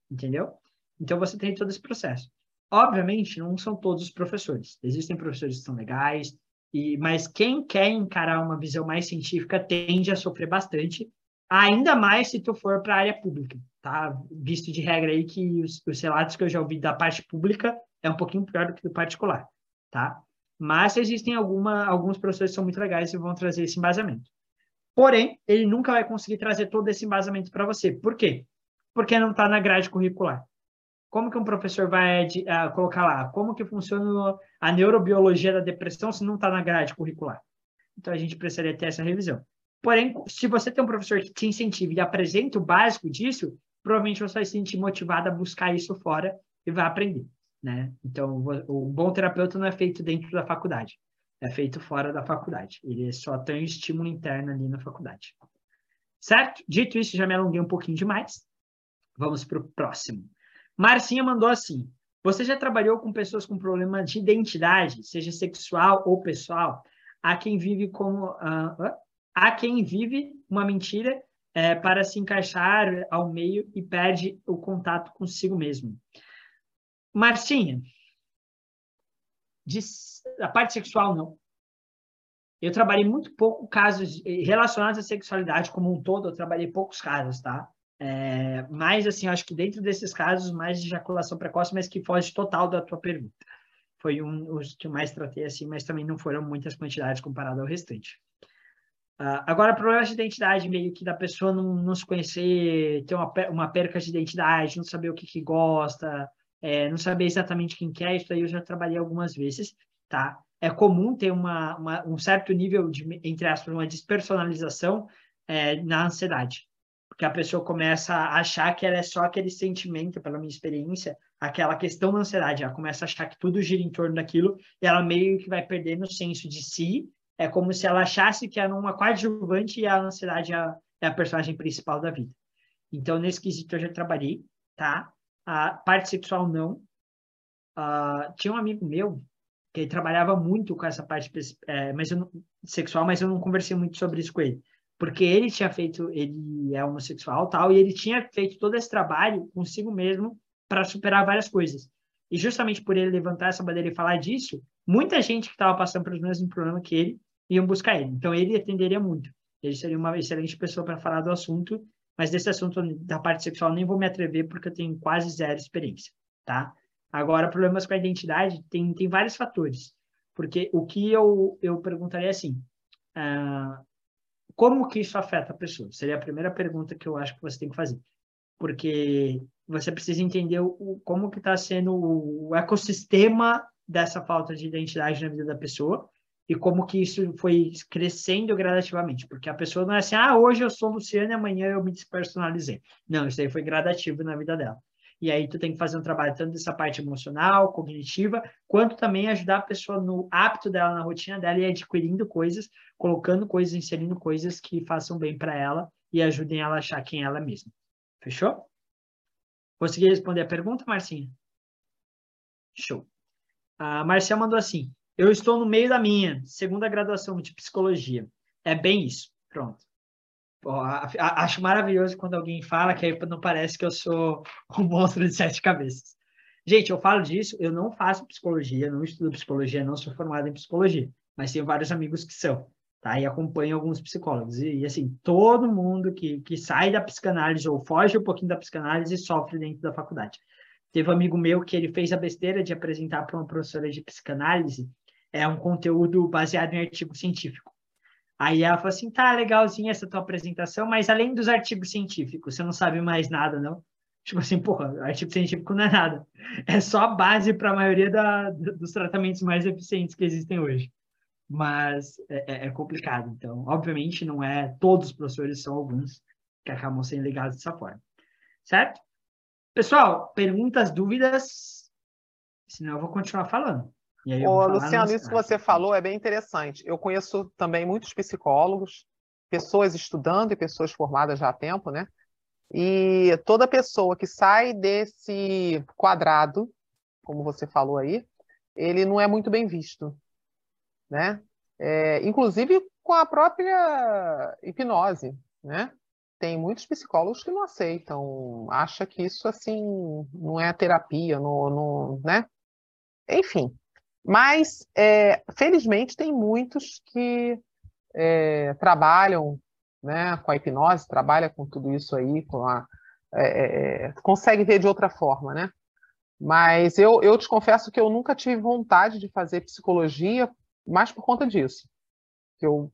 entendeu? Então você tem todo esse processo. Obviamente, não são todos os professores. Existem professores que são legais, e, mas quem quer encarar uma visão mais científica tende a sofrer bastante, ainda mais se tu for para a área pública tá? Visto de regra aí que os, os relatos que eu já ouvi da parte pública é um pouquinho pior do que do particular, tá? Mas existem alguma, alguns professores que são muito legais e vão trazer esse embasamento. Porém, ele nunca vai conseguir trazer todo esse embasamento para você. Por quê? Porque não está na grade curricular. Como que um professor vai uh, colocar lá? Como que funciona a neurobiologia da depressão se não está na grade curricular? Então, a gente precisaria ter essa revisão. Porém, se você tem um professor que te incentiva e apresenta o básico disso, provavelmente você vai se sentir motivado a buscar isso fora e vai aprender, né? Então, o bom terapeuta não é feito dentro da faculdade, é feito fora da faculdade. Ele só tem um estímulo interno ali na faculdade. Certo? Dito isso, já me alonguei um pouquinho demais. Vamos para o próximo. Marcinha mandou assim: Você já trabalhou com pessoas com problema de identidade, seja sexual ou pessoal? Há quem vive como. Uh, há quem vive uma mentira é, para se encaixar ao meio e perde o contato consigo mesmo. Marcinha, de, a parte sexual não. Eu trabalhei muito pouco casos relacionados à sexualidade como um todo, eu trabalhei poucos casos, tá? É, mas, assim, acho que dentro desses casos, mais de ejaculação precoce, mas que foge total da tua pergunta. Foi um os que eu mais tratei, assim, mas também não foram muitas quantidades comparado ao restante. Uh, agora, problemas de identidade, meio que da pessoa não, não se conhecer, ter uma, uma perca de identidade, não saber o que, que gosta, é, não saber exatamente quem quer, isso aí eu já trabalhei algumas vezes, tá? É comum ter uma, uma um certo nível de, entre aspas, uma despersonalização é, na ansiedade, porque a pessoa começa a achar que ela é só aquele sentimento, pela minha experiência, aquela questão da ansiedade, ela começa a achar que tudo gira em torno daquilo, e ela meio que vai perdendo o senso de si é como se ela achasse que era uma coadjuvante e a ansiedade é a, é a personagem principal da vida. Então, nesse quesito eu já trabalhei, tá? A parte sexual não. Uh, tinha um amigo meu que ele trabalhava muito com essa parte é, mas não, sexual, mas eu não conversei muito sobre isso com ele. Porque ele tinha feito, ele é homossexual tal, e ele tinha feito todo esse trabalho consigo mesmo para superar várias coisas. E justamente por ele levantar essa bandeira e falar disso, muita gente que estava passando pelos mesmos problemas que ele iam buscar ele. Então, ele atenderia muito. Ele seria uma excelente pessoa para falar do assunto, mas desse assunto da parte sexual nem vou me atrever porque eu tenho quase zero experiência, tá? Agora, problemas com a identidade, tem, tem vários fatores. Porque o que eu, eu perguntaria é assim, uh, como que isso afeta a pessoa? Seria a primeira pergunta que eu acho que você tem que fazer. Porque você precisa entender o, como que está sendo o ecossistema dessa falta de identidade na vida da pessoa e como que isso foi crescendo gradativamente, porque a pessoa não é assim, ah, hoje eu sou Luciana e amanhã eu me despersonalizei. Não, isso aí foi gradativo na vida dela. E aí tu tem que fazer um trabalho tanto dessa parte emocional, cognitiva, quanto também ajudar a pessoa no hábito dela, na rotina dela e adquirindo coisas, colocando coisas, inserindo coisas que façam bem para ela e ajudem ela a achar quem ela mesma. Fechou? Consegui responder a pergunta, Marcinha? Show. A Marcia mandou assim: Eu estou no meio da minha segunda graduação de psicologia. É bem isso. Pronto. Acho maravilhoso quando alguém fala que aí não parece que eu sou (laughs) um monstro de sete cabeças. Gente, eu falo disso, eu não faço psicologia, não estudo psicologia, não sou formado em psicologia, mas tenho vários amigos que são, tá? E acompanho alguns psicólogos. E, e, assim, todo mundo que, que sai da psicanálise ou foge um pouquinho da psicanálise sofre dentro da faculdade. Teve um amigo meu que ele fez a besteira de apresentar para uma professora de psicanálise é um conteúdo baseado em artigo científico. Aí ela falou assim, tá legalzinha essa tua apresentação, mas além dos artigos científicos, você não sabe mais nada, não? Tipo assim, porra, artigo científico não é nada. É só a base para a maioria da, dos tratamentos mais eficientes que existem hoje mas é, é, é, complicado. Então, obviamente, não é todos os professores, são alguns que acabam sendo ligados dessa forma. Certo? Pessoal, perguntas, dúvidas? Senão eu vou continuar falando. Ô, Luciano, isso que você falou é bem interessante. Eu conheço também muitos psicólogos, pessoas estudando e pessoas formadas já há tempo, né? E toda pessoa que sai desse quadrado, como você falou aí, ele não é muito bem visto né? É, inclusive com a própria hipnose, né? Tem muitos psicólogos que não aceitam, acha que isso assim não é terapia, não, não né? Enfim, mas é, felizmente tem muitos que é, trabalham, né, com a hipnose, trabalha com tudo isso aí, com a é, é, é, consegue ver de outra forma, né? Mas eu, eu te confesso que eu nunca tive vontade de fazer psicologia mais por conta disso. Que eu,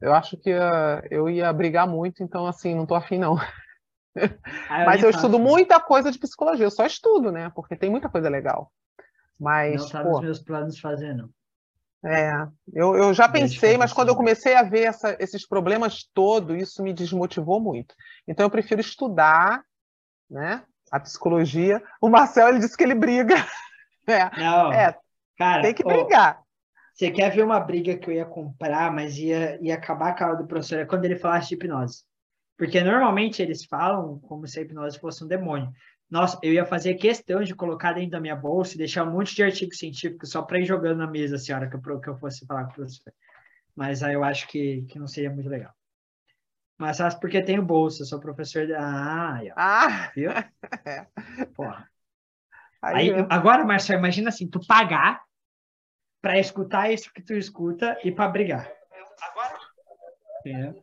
eu acho que uh, eu ia brigar muito, então, assim, não tô afim, não. (laughs) Ah, eu Mas eu estudo muita coisa de psicologia, eu só estudo, né? Porque tem muita coisa legal. Mas, não tá pô, nos meus planos fazer, não. É, eu, eu já pensei, mas quando eu comecei a ver essa, esses problemas todos, isso me desmotivou muito. Então eu prefiro estudar, né? A psicologia. O Marcel ele disse que ele briga. (laughs) É, não, é cara, tem que brigar. Você quer ver uma briga que eu ia comprar, mas ia, ia acabar com a aula do professor? É quando ele falasse de hipnose. Porque normalmente eles falam como se a hipnose fosse um demônio. Nossa, eu ia fazer questão de colocar dentro da minha bolsa e deixar um monte de artigo científico só para ir jogando na mesa, assim, a hora que eu, que eu fosse falar com o professor. Mas aí eu acho que, que não seria muito legal. Mas sabe porque tenho bolsa, sou professor de. Ah, ah. viu? (laughs) É. Porra. Aí, aí agora, Marcelo, imagina assim, tu pagar para escutar isso que tu escuta e para brigar. Agora? É.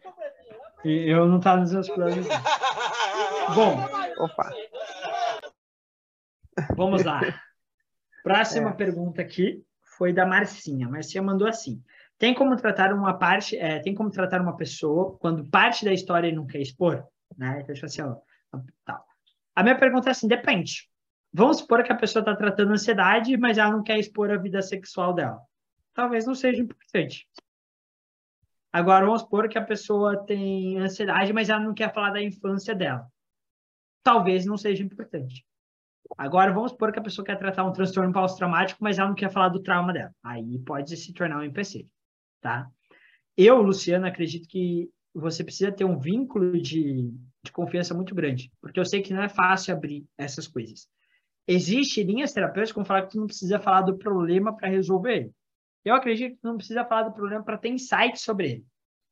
E eu não tá nos meus planos. Bom. Opa. Vamos lá. (laughs) Próxima é. pergunta aqui foi da Marcinha. Marcinha mandou assim: tem como tratar uma parte, é, tem como tratar uma pessoa quando parte da história não quer expor, né? Então, tipo assim, ó, tal. A minha pergunta é assim: depende. Vamos supor que a pessoa está tratando ansiedade, mas ela não quer expor a vida sexual dela. Talvez não seja importante. Agora, vamos supor que a pessoa tem ansiedade, mas ela não quer falar da infância dela. Talvez não seja importante. Agora, vamos supor que a pessoa quer tratar um transtorno pós-traumático, mas ela não quer falar do trauma dela. Aí pode se tornar um empecilho, tá? Eu, Luciano, acredito que você precisa ter um vínculo de, de confiança muito grande, porque eu sei que não é fácil abrir essas coisas. Existem linhas terapêuticas que vão falar que tu não precisa falar do problema para resolver ele. Eu acredito que tu não precisa falar do problema para ter insight sobre ele.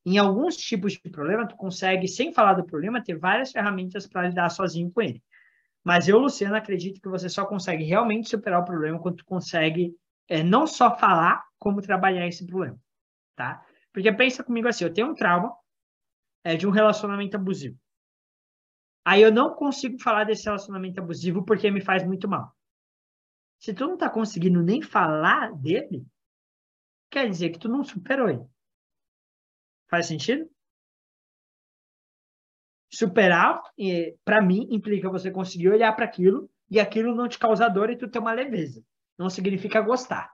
Em alguns tipos de problema, tu consegue, sem falar do problema, ter várias ferramentas para lidar sozinho com ele. Mas eu, Luciano, acredito que você só consegue realmente superar o problema quando tu consegue é, não só falar, como trabalhar esse problema, tá? Porque pensa comigo assim, eu tenho um trauma é, de um relacionamento abusivo. Aí eu não consigo falar desse relacionamento abusivo porque me faz muito mal. Se tu não tá conseguindo nem falar dele, quer dizer que tu não superou ele. Faz sentido? Superar, para mim, implica você conseguir olhar para aquilo e aquilo não te causar dor e tu ter uma leveza. Não significa gostar.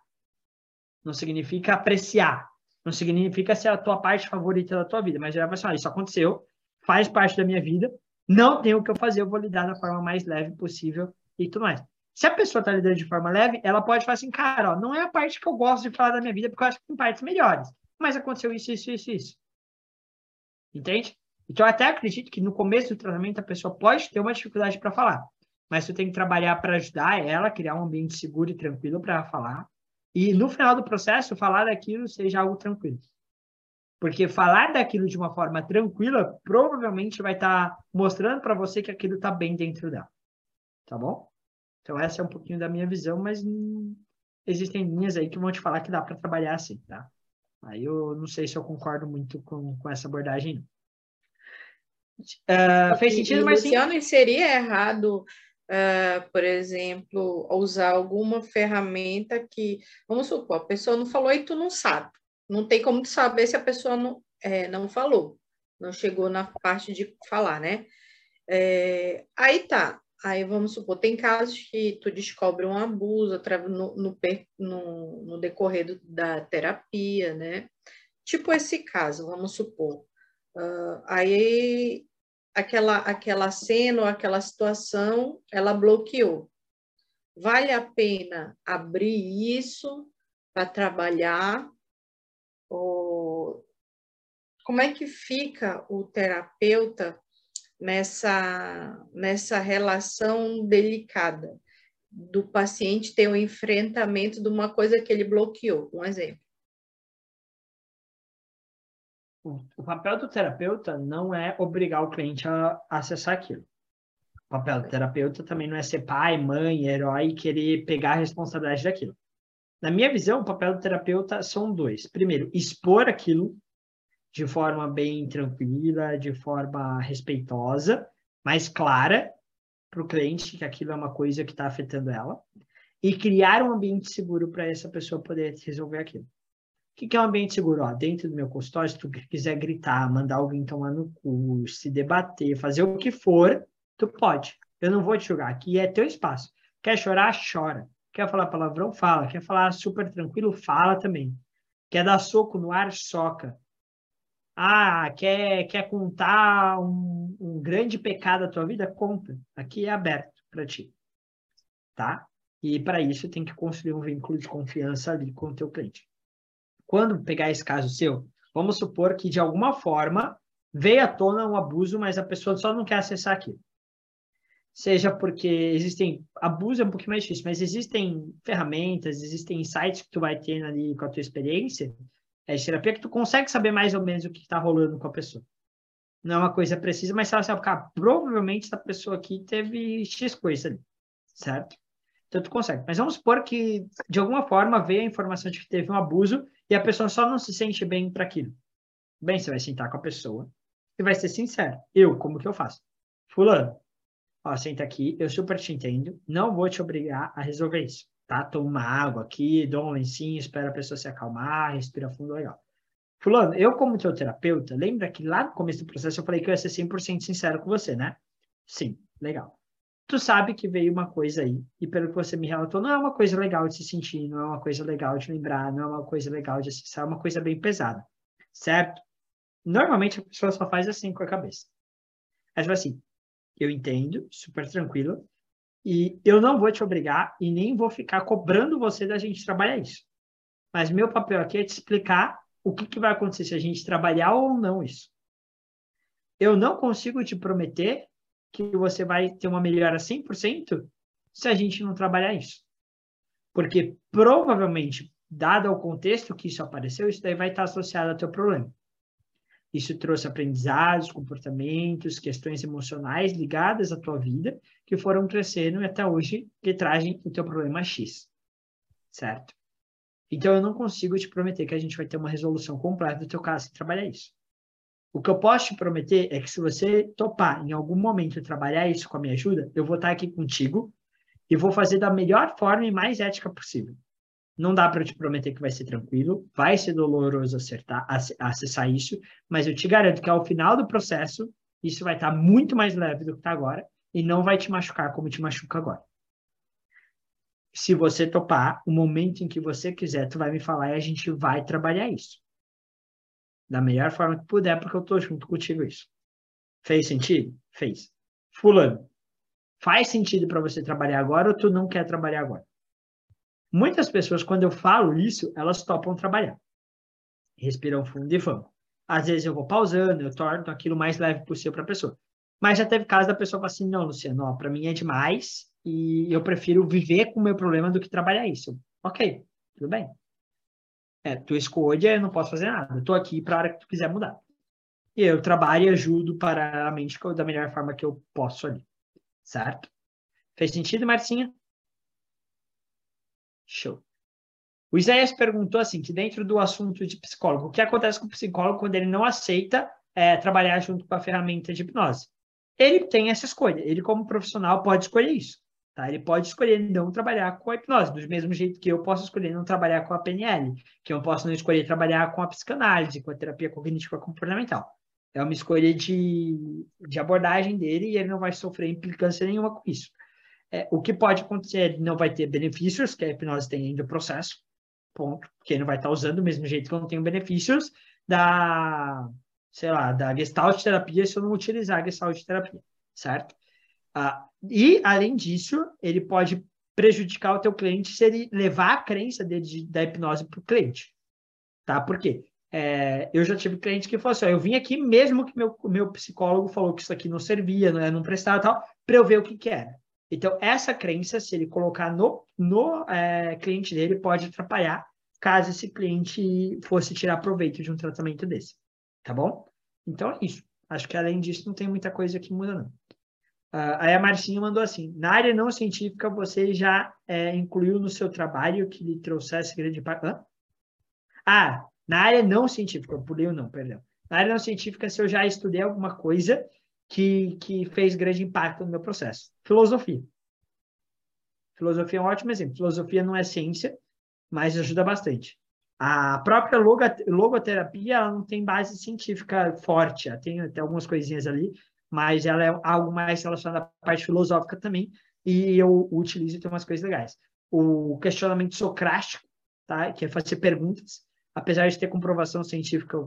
Não significa apreciar. Não significa ser a tua parte favorita da tua vida. Mas já vai ah, isso aconteceu, faz parte da minha vida, não tem o que eu fazer, eu vou lidar da forma mais leve possível e tudo mais. Se a pessoa está lidando de forma leve, ela pode falar assim, cara, ó, não é a parte que eu gosto de falar da minha vida, porque eu acho que tem partes melhores. Mas aconteceu isso, isso, isso, isso. Entende? Então, eu até acredito que no começo do tratamento a pessoa pode ter uma dificuldade para falar. Mas você tem que trabalhar para ajudar ela, criar um ambiente seguro e tranquilo para falar. E no final do processo, falar daquilo seja algo tranquilo. Porque falar daquilo de uma forma tranquila provavelmente vai estar tá mostrando para você que aquilo está bem dentro dela. Tá bom? Então, essa é um pouquinho da minha visão, mas hum, existem linhas aí que vão te falar que dá para trabalhar assim, tá? Aí eu não sei se eu concordo muito com, com essa abordagem. Uh, fez sentido, mas Luciano, sim. seria errado, uh, por exemplo, usar alguma ferramenta que, vamos supor, a pessoa não falou e tu não sabe. Não tem como tu saber se a pessoa não, é, não falou, não chegou na parte de falar, né? É, aí tá, Aí vamos supor, tem casos que tu descobre um abuso no, no, no, no decorrer do, da terapia, né? Tipo esse caso, vamos supor. Uh, aí aquela, aquela cena ou aquela situação, ela bloqueou. Vale a pena abrir isso para trabalhar? Ou como é que fica o terapeuta nessa, nessa relação delicada do paciente ter o um enfrentamento de uma coisa que ele bloqueou. Um exemplo. O papel do terapeuta não é obrigar o cliente a acessar aquilo. O papel do terapeuta também não é ser pai, mãe, herói e querer pegar a responsabilidade daquilo. Na minha visão, o papel do terapeuta são dois. Primeiro, expor aquilo de forma bem tranquila, de forma respeitosa, mais clara para o cliente que aquilo é uma coisa que está afetando ela e criar um ambiente seguro para essa pessoa poder resolver aquilo. O que, é um ambiente seguro? Ó, dentro do meu consultório, se tu quiser gritar, mandar alguém tomar no cu, se debater, fazer o que for, tu pode. Eu não vou te julgar. Aqui é teu espaço. Quer chorar? Chora. Quer falar palavrão? Fala. Quer falar super tranquilo? Fala também. Quer dar soco no ar? Soca. Ah, quer, quer contar um, um grande pecado da tua vida? Conta. Aqui é aberto para ti. Tá? E para isso tem que construir um vínculo de confiança ali com o teu cliente. Quando pegar esse caso seu, vamos supor que de alguma forma veio à tona um abuso, mas a pessoa só não quer acessar aquilo. Seja porque existem abuso é um pouquinho mais difícil, mas existem ferramentas, existem sites que tu vai ter ali com a tua experiência é de terapia que tu consegue saber mais ou menos o que está rolando com a pessoa. Não é uma coisa precisa, mas você sabe, cara, provavelmente essa pessoa aqui teve X coisa ali, certo? Então tu consegue. Mas vamos supor que, de alguma forma, veio a informação de que teve um abuso e a pessoa só não se sente bem para aquilo. Bem, você vai sentar com a pessoa e vai ser sincero. Eu, como que eu faço? Fulano, ó, senta aqui, eu super te entendo, não vou te obrigar a resolver isso tá? Toma uma água aqui, dou um lencinho, espera a pessoa se acalmar, respira fundo, legal. Fulano, eu como teu terapeuta, lembra que lá no começo do processo eu falei que eu ia ser 100% sincero com você, né? Sim, legal. Tu sabe que veio uma coisa aí, e pelo que você me relatou, não é uma coisa legal de se sentir, não é uma coisa legal de lembrar, não é uma coisa legal de acessar, é uma coisa bem pesada, certo? Normalmente a pessoa só faz assim com a cabeça. Ela fala assim, eu entendo, super tranquilo, e eu não vou te obrigar e nem vou ficar cobrando você da gente trabalhar isso. Mas meu papel aqui é te explicar o que, que vai acontecer se a gente trabalhar ou não isso. Eu não consigo te prometer que você vai ter uma melhora 100% se a gente não trabalhar isso. Porque provavelmente, dado o contexto que isso apareceu, isso daí vai estar associado ao teu problema. Isso trouxe aprendizados, comportamentos, questões emocionais ligadas à tua vida que foram crescendo e até hoje que trazem o teu problema X. Certo? Então eu não consigo te prometer que a gente vai ter uma resolução completa do teu caso sem trabalhar isso. O que eu posso te prometer é que se você topar em algum momento trabalhar isso com a minha ajuda, eu vou estar aqui contigo e vou fazer da melhor forma e mais ética possível. Não dá para te prometer que vai ser tranquilo, vai ser doloroso acertar, acessar isso, mas eu te garanto que ao final do processo, isso vai estar muito mais leve do que está agora e não vai te machucar como te machuca agora. Se você topar, o momento em que você quiser, tu vai me falar e a gente vai trabalhar isso. Da melhor forma que puder, porque eu estou junto contigo isso. Fez sentido? Fez. Fulano, faz sentido para você trabalhar agora ou tu não quer trabalhar agora? Muitas pessoas, quando eu falo isso, elas topam trabalhar. Respiram fundo e vão. Às vezes eu vou pausando, eu torno aquilo mais leve possível para a pessoa. Mas já teve caso da pessoa falar assim, não, Luciano, para mim é demais e eu prefiro viver com o meu problema do que trabalhar isso. Ok, tudo bem. É, tua escolha, eu não posso fazer nada. Estou aqui para a hora que tu quiser mudar. E eu trabalho e ajudo para a mente da melhor forma que eu posso ali. Certo? Fez sentido, Marcinha? Show. O Isaías perguntou assim, que dentro do assunto de psicólogo, o que acontece com o psicólogo quando ele não aceita é, trabalhar junto com a ferramenta de hipnose? Ele tem essa escolha, ele como profissional pode escolher isso. Tá? Ele pode escolher não trabalhar com a hipnose, do mesmo jeito que eu posso escolher não trabalhar com a PNL, que eu posso não escolher trabalhar com a psicanálise, com a terapia cognitiva comportamental. É uma escolha de, de abordagem dele e ele não vai sofrer implicância nenhuma com isso. É, o que pode acontecer, ele não vai ter benefícios, que a hipnose tem ainda o processo, ponto, porque ele não vai estar usando do mesmo jeito que eu não tenho benefícios da, sei lá, da gestalt terapia se eu não utilizar a gestalt terapia, certo? Ah, e, além disso, ele pode prejudicar o teu cliente se ele levar a crença dele de, da hipnose para o cliente. Tá? Por quê? É, eu já tive cliente que falou assim: ó, eu vim aqui mesmo que meu, meu psicólogo falou que isso aqui não servia, não, não prestava tal, para eu ver o que, que era. Então, essa crença, se ele colocar no, no é, cliente dele, pode atrapalhar caso esse cliente fosse tirar proveito de um tratamento desse. Tá bom? Então, é isso. Acho que além disso, não tem muita coisa que muda, não. Uh, aí a Marcinha mandou assim: na área não científica, você já é, incluiu no seu trabalho que lhe trouxesse grande parte. Ah, na área não científica, eu pulei o não, perdão. Na área não científica, se eu já estudei alguma coisa que, que fez grande impacto no meu processo. Filosofia. Filosofia é um ótimo exemplo. Filosofia não é ciência, mas ajuda bastante. A própria logoterapia ela não tem base científica forte, ela tem até algumas coisinhas ali, mas ela é algo mais relacionado à parte filosófica também, e eu utilizo e tem umas coisas legais. O questionamento socrático, tá? que é fazer perguntas, apesar de ter comprovação científica,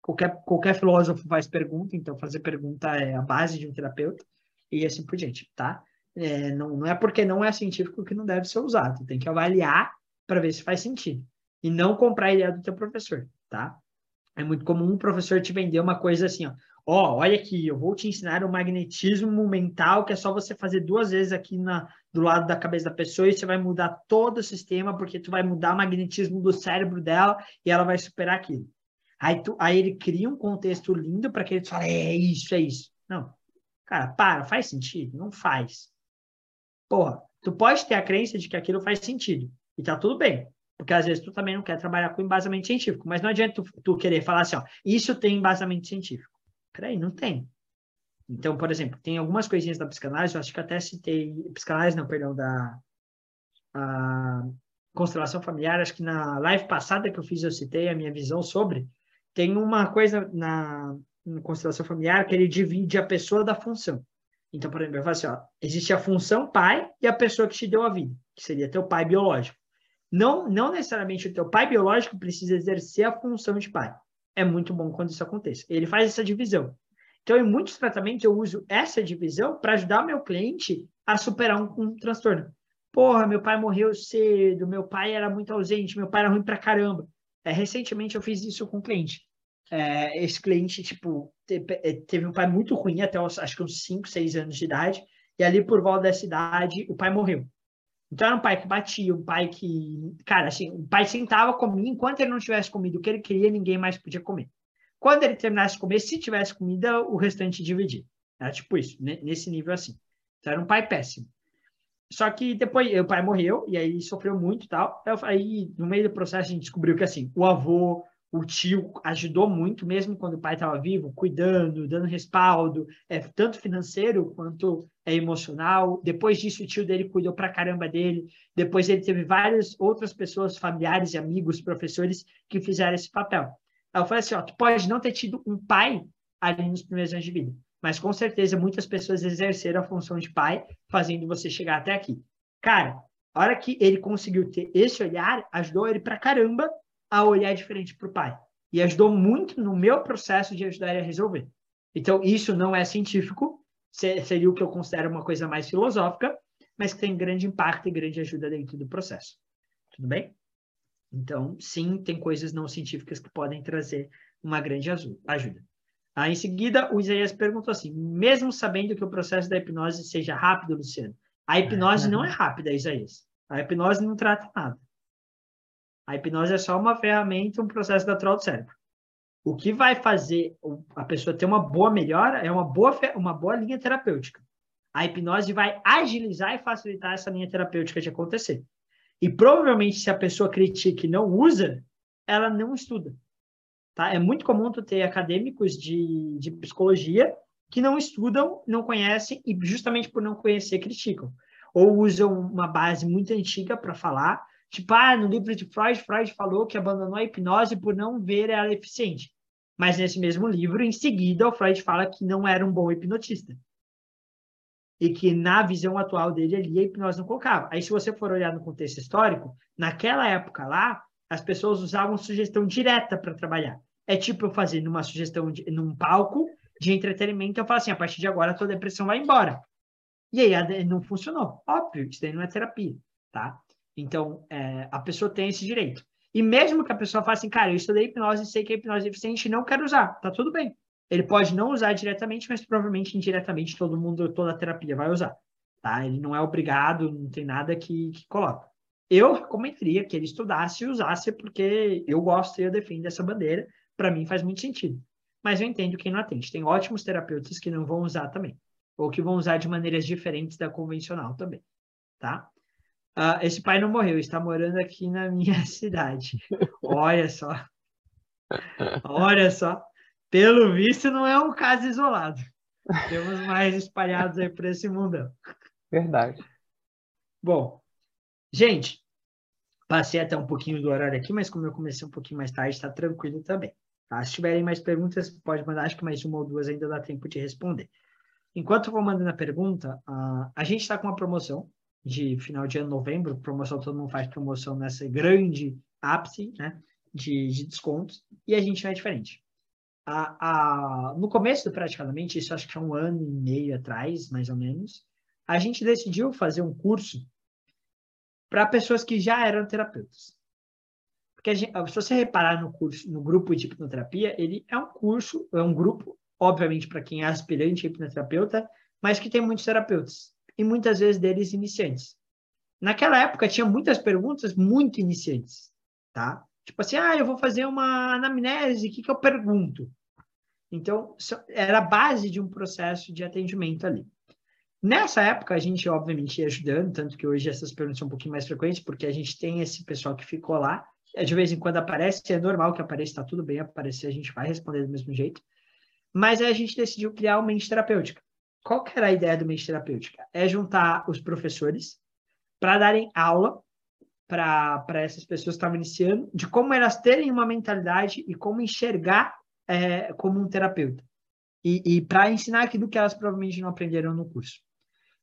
qualquer, qualquer filósofo faz pergunta, então fazer pergunta é a base de um terapeuta, e assim por diante, tá? É, não, não é porque não é científico que não deve ser usado, tem que avaliar para ver se faz sentido, e não comprar a ideia do teu professor, tá? É muito comum um professor te vender uma coisa assim, ó, ó, oh, olha aqui, eu vou te ensinar o magnetismo mental, que é só você fazer duas vezes aqui na, do lado da cabeça da pessoa e você vai mudar todo o sistema, porque tu vai mudar o magnetismo do cérebro dela e ela vai superar aquilo. Aí, tu, aí ele cria um contexto lindo para que ele fale, é isso, é isso. Não. Cara, para, faz sentido? Não faz. Porra, tu pode ter a crença de que aquilo faz sentido. E tá tudo bem. Porque às vezes tu também não quer trabalhar com embasamento científico. Mas não adianta tu, tu querer falar assim, ó, isso tem embasamento científico. Peraí, não tem. Então, por exemplo, tem algumas coisinhas da psicanálise, eu acho que até citei, psicanálise não, perdão, da constelação familiar, acho que na live passada que eu fiz eu citei a minha visão sobre, tem uma coisa na, na constelação familiar que ele divide a pessoa da função. Então, por exemplo, eu falo assim, ó, existe a função pai e a pessoa que te deu a vida, que seria teu pai biológico. Não, não necessariamente o teu pai biológico precisa exercer a função de pai é muito bom quando isso aconteça. Ele faz essa divisão. Então, em muitos tratamentos, eu uso essa divisão para ajudar meu cliente a superar um, um, transtorno. Porra, meu pai morreu cedo, meu pai era muito ausente, meu pai era ruim pra caramba. É, recentemente eu fiz isso com um cliente. É, esse cliente, tipo, é, teve, um pai muito ruim até os, acho que uns 5, 6 anos de idade, e ali por volta dessa idade, o pai morreu. Então era um pai que batia, um pai que, cara, assim, o pai sentava, comia, enquanto ele não tivesse comido o que ele queria, ninguém mais podia comer. Quando ele terminasse de comer, se tivesse comida, o restante dividia. Era tipo isso, nesse nível assim. Então era um pai péssimo. Só que depois o pai morreu e aí sofreu muito e tal. Aí no meio do processo a gente descobriu que assim, o avô, o tio ajudou muito, mesmo quando o pai estava vivo, cuidando, dando respaldo, é, tanto financeiro quanto é, emocional. Depois disso, o tio dele cuidou pra caramba dele. Depois ele teve várias outras pessoas, familiares, amigos, professores, que fizeram esse papel. Aí eu falei assim, ó, tu pode não ter tido um pai ali nos primeiros anos de vida, mas com certeza muitas pessoas exerceram a função de pai, fazendo você chegar até aqui. Cara, a hora que ele conseguiu ter esse olhar, ajudou ele pra caramba a olhar diferente para o pai. E ajudou muito no meu processo de ajudar ele a resolver. Então, isso não é científico, seria o que eu considero uma coisa mais filosófica, mas que tem grande impacto e grande ajuda dentro do processo. Tudo bem? Então, sim, tem coisas não científicas que podem trazer uma grande ajuda. Aí, em seguida, o Isaías perguntou assim: mesmo sabendo que o processo da hipnose seja rápido, Luciano, a hipnose não é rápida, Isaías. A hipnose não trata nada. A hipnose é só uma ferramenta, um processo natural do cérebro. O que vai fazer a pessoa ter uma boa melhora é uma boa, uma boa linha terapêutica. A hipnose vai agilizar e facilitar essa linha terapêutica de acontecer. E provavelmente, se a pessoa critica e não usa, ela não estuda. Tá? É muito comum tu ter acadêmicos de, de psicologia que não estudam, não conhecem e justamente por não conhecer criticam. Ou usam uma base muito antiga para falar, tipo, ah, no livro de Freud, Freud falou que abandonou a hipnose por não ver ela eficiente. Mas nesse mesmo livro, em seguida, o Freud fala que não era um bom hipnotista. E que na visão atual dele ali, a hipnose não colocava. Aí, se você for olhar no contexto histórico, naquela época lá, as pessoas usavam sugestão direta para trabalhar. É tipo eu fazer numa sugestão, de, num palco de entretenimento, eu falo assim, a partir de agora a tua depressão vai embora. E aí não funcionou. Óbvio, isso daí não é terapia, tá? Então, é, a pessoa tem esse direito. E mesmo que a pessoa faça assim, cara, eu estudei hipnose e sei que a hipnose é eficiente e não quero usar, tá tudo bem. Ele pode não usar diretamente, mas provavelmente indiretamente todo mundo, toda a terapia vai usar, tá? Ele não é obrigado, não tem nada que, que coloca. Eu recomendaria que ele estudasse e usasse, porque eu gosto e eu defendo essa bandeira, para mim faz muito sentido. Mas eu entendo quem não atende. Tem ótimos terapeutas que não vão usar também, ou que vão usar de maneiras diferentes da convencional também, tá? Uh, esse pai não morreu, está morando aqui na minha (laughs) cidade. Olha só. Olha só. Pelo visto, não é um caso isolado. Temos mais espalhados aí por esse mundão. Verdade. Bom, gente, passei até um pouquinho do horário aqui, mas como eu comecei um pouquinho mais tarde, está tranquilo também. Tá? Se tiverem mais perguntas, pode mandar, acho que mais uma ou duas ainda dá tempo de responder. Enquanto eu vou mandando a pergunta, uh, a gente está com uma promoção de final de ano, novembro, promoção, todo mundo faz promoção nessa grande ápice né, de, de descontos, e a gente não é diferente. A, a, no começo, praticamente, isso acho que é um ano e meio atrás, mais ou menos, a gente decidiu fazer um curso para pessoas que já eram terapeutas. Porque gente, se você reparar no curso, no grupo de hipnoterapia, ele é um curso, é um grupo, obviamente para quem é aspirante a hipnoterapeuta, mas que tem muitos terapeutas e muitas vezes deles iniciantes. Naquela época tinha muitas perguntas muito iniciantes, tá? Tipo assim, ah, eu vou fazer uma anamnese, o que, que eu pergunto? Então, era a base de um processo de atendimento ali. Nessa época, a gente, obviamente, ia ajudando, tanto que hoje essas perguntas são um pouquinho mais frequentes, porque a gente tem esse pessoal que ficou lá, é, de vez em quando aparece, é normal que apareça, está tudo bem aparecer, a gente vai responder do mesmo jeito. Mas aí a gente decidiu criar uma mente terapêutica qual que era a ideia do mente terapêutica? É juntar os professores para darem aula para essas pessoas que estavam iniciando, de como elas terem uma mentalidade e como enxergar é, como um terapeuta. E, e para ensinar aquilo que elas provavelmente não aprenderam no curso.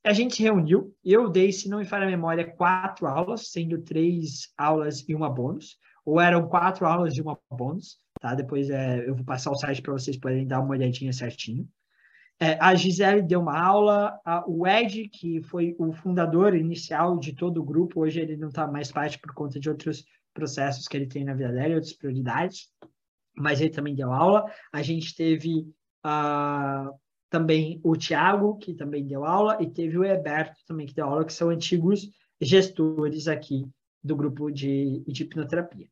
A gente reuniu, eu dei, se não me falha a memória, quatro aulas, sendo três aulas e uma bônus, ou eram quatro aulas e uma bônus, tá? Depois é, eu vou passar o site para vocês poderem dar uma olhadinha certinho. É, a Gisele deu uma aula, a, o Ed, que foi o fundador inicial de todo o grupo, hoje ele não está mais parte por conta de outros processos que ele tem na vida dele, outras prioridades, mas ele também deu aula. A gente teve uh, também o Tiago, que também deu aula, e teve o Heberto também, que deu aula, que são antigos gestores aqui do grupo de, de hipnoterapia.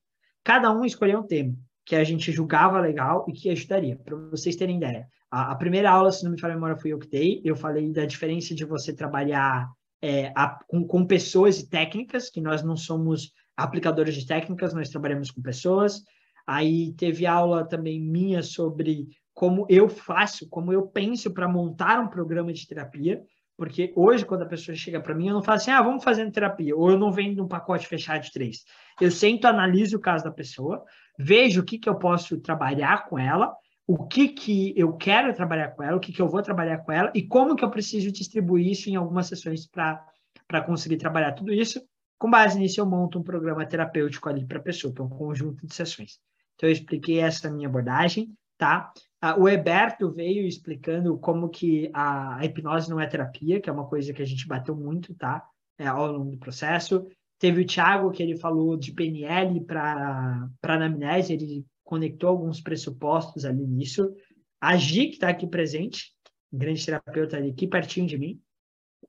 Cada um escolheu um tema que a gente julgava legal e que ajudaria, para vocês terem ideia. A, a, primeira aula, se não me falha a memória, foi eu que dei. Eu falei da diferença de você trabalhar é, a, com, com pessoas e técnicas, que nós não somos aplicadores de técnicas, nós trabalhamos com pessoas. Aí teve aula também minha sobre como eu faço, como eu penso para montar um programa de terapia, porque hoje, quando a pessoa chega para mim, eu não falo assim, ah, vamos fazer terapia, ou eu não vendo um pacote fechado de três. Eu sento, analiso o caso da pessoa, vejo o que, que eu posso trabalhar com ela, o que, que eu quero trabalhar com ela, o que, que eu vou trabalhar com ela e como que eu preciso distribuir isso em algumas sessões para conseguir trabalhar tudo isso. Com base nisso, eu monto um programa terapêutico ali para a pessoa, para um conjunto de sessões. Então, eu expliquei essa minha abordagem, tá? Ah, o Heberto veio explicando como que a, hipnose não é terapia, que é uma coisa que a gente bateu muito, tá? É, ao longo do processo. Teve o Thiago, que ele falou de PNL para anamnese, ele conectou alguns pressupostos ali nisso. A Gi, que está aqui presente, grande terapeuta ali, aqui pertinho de mim,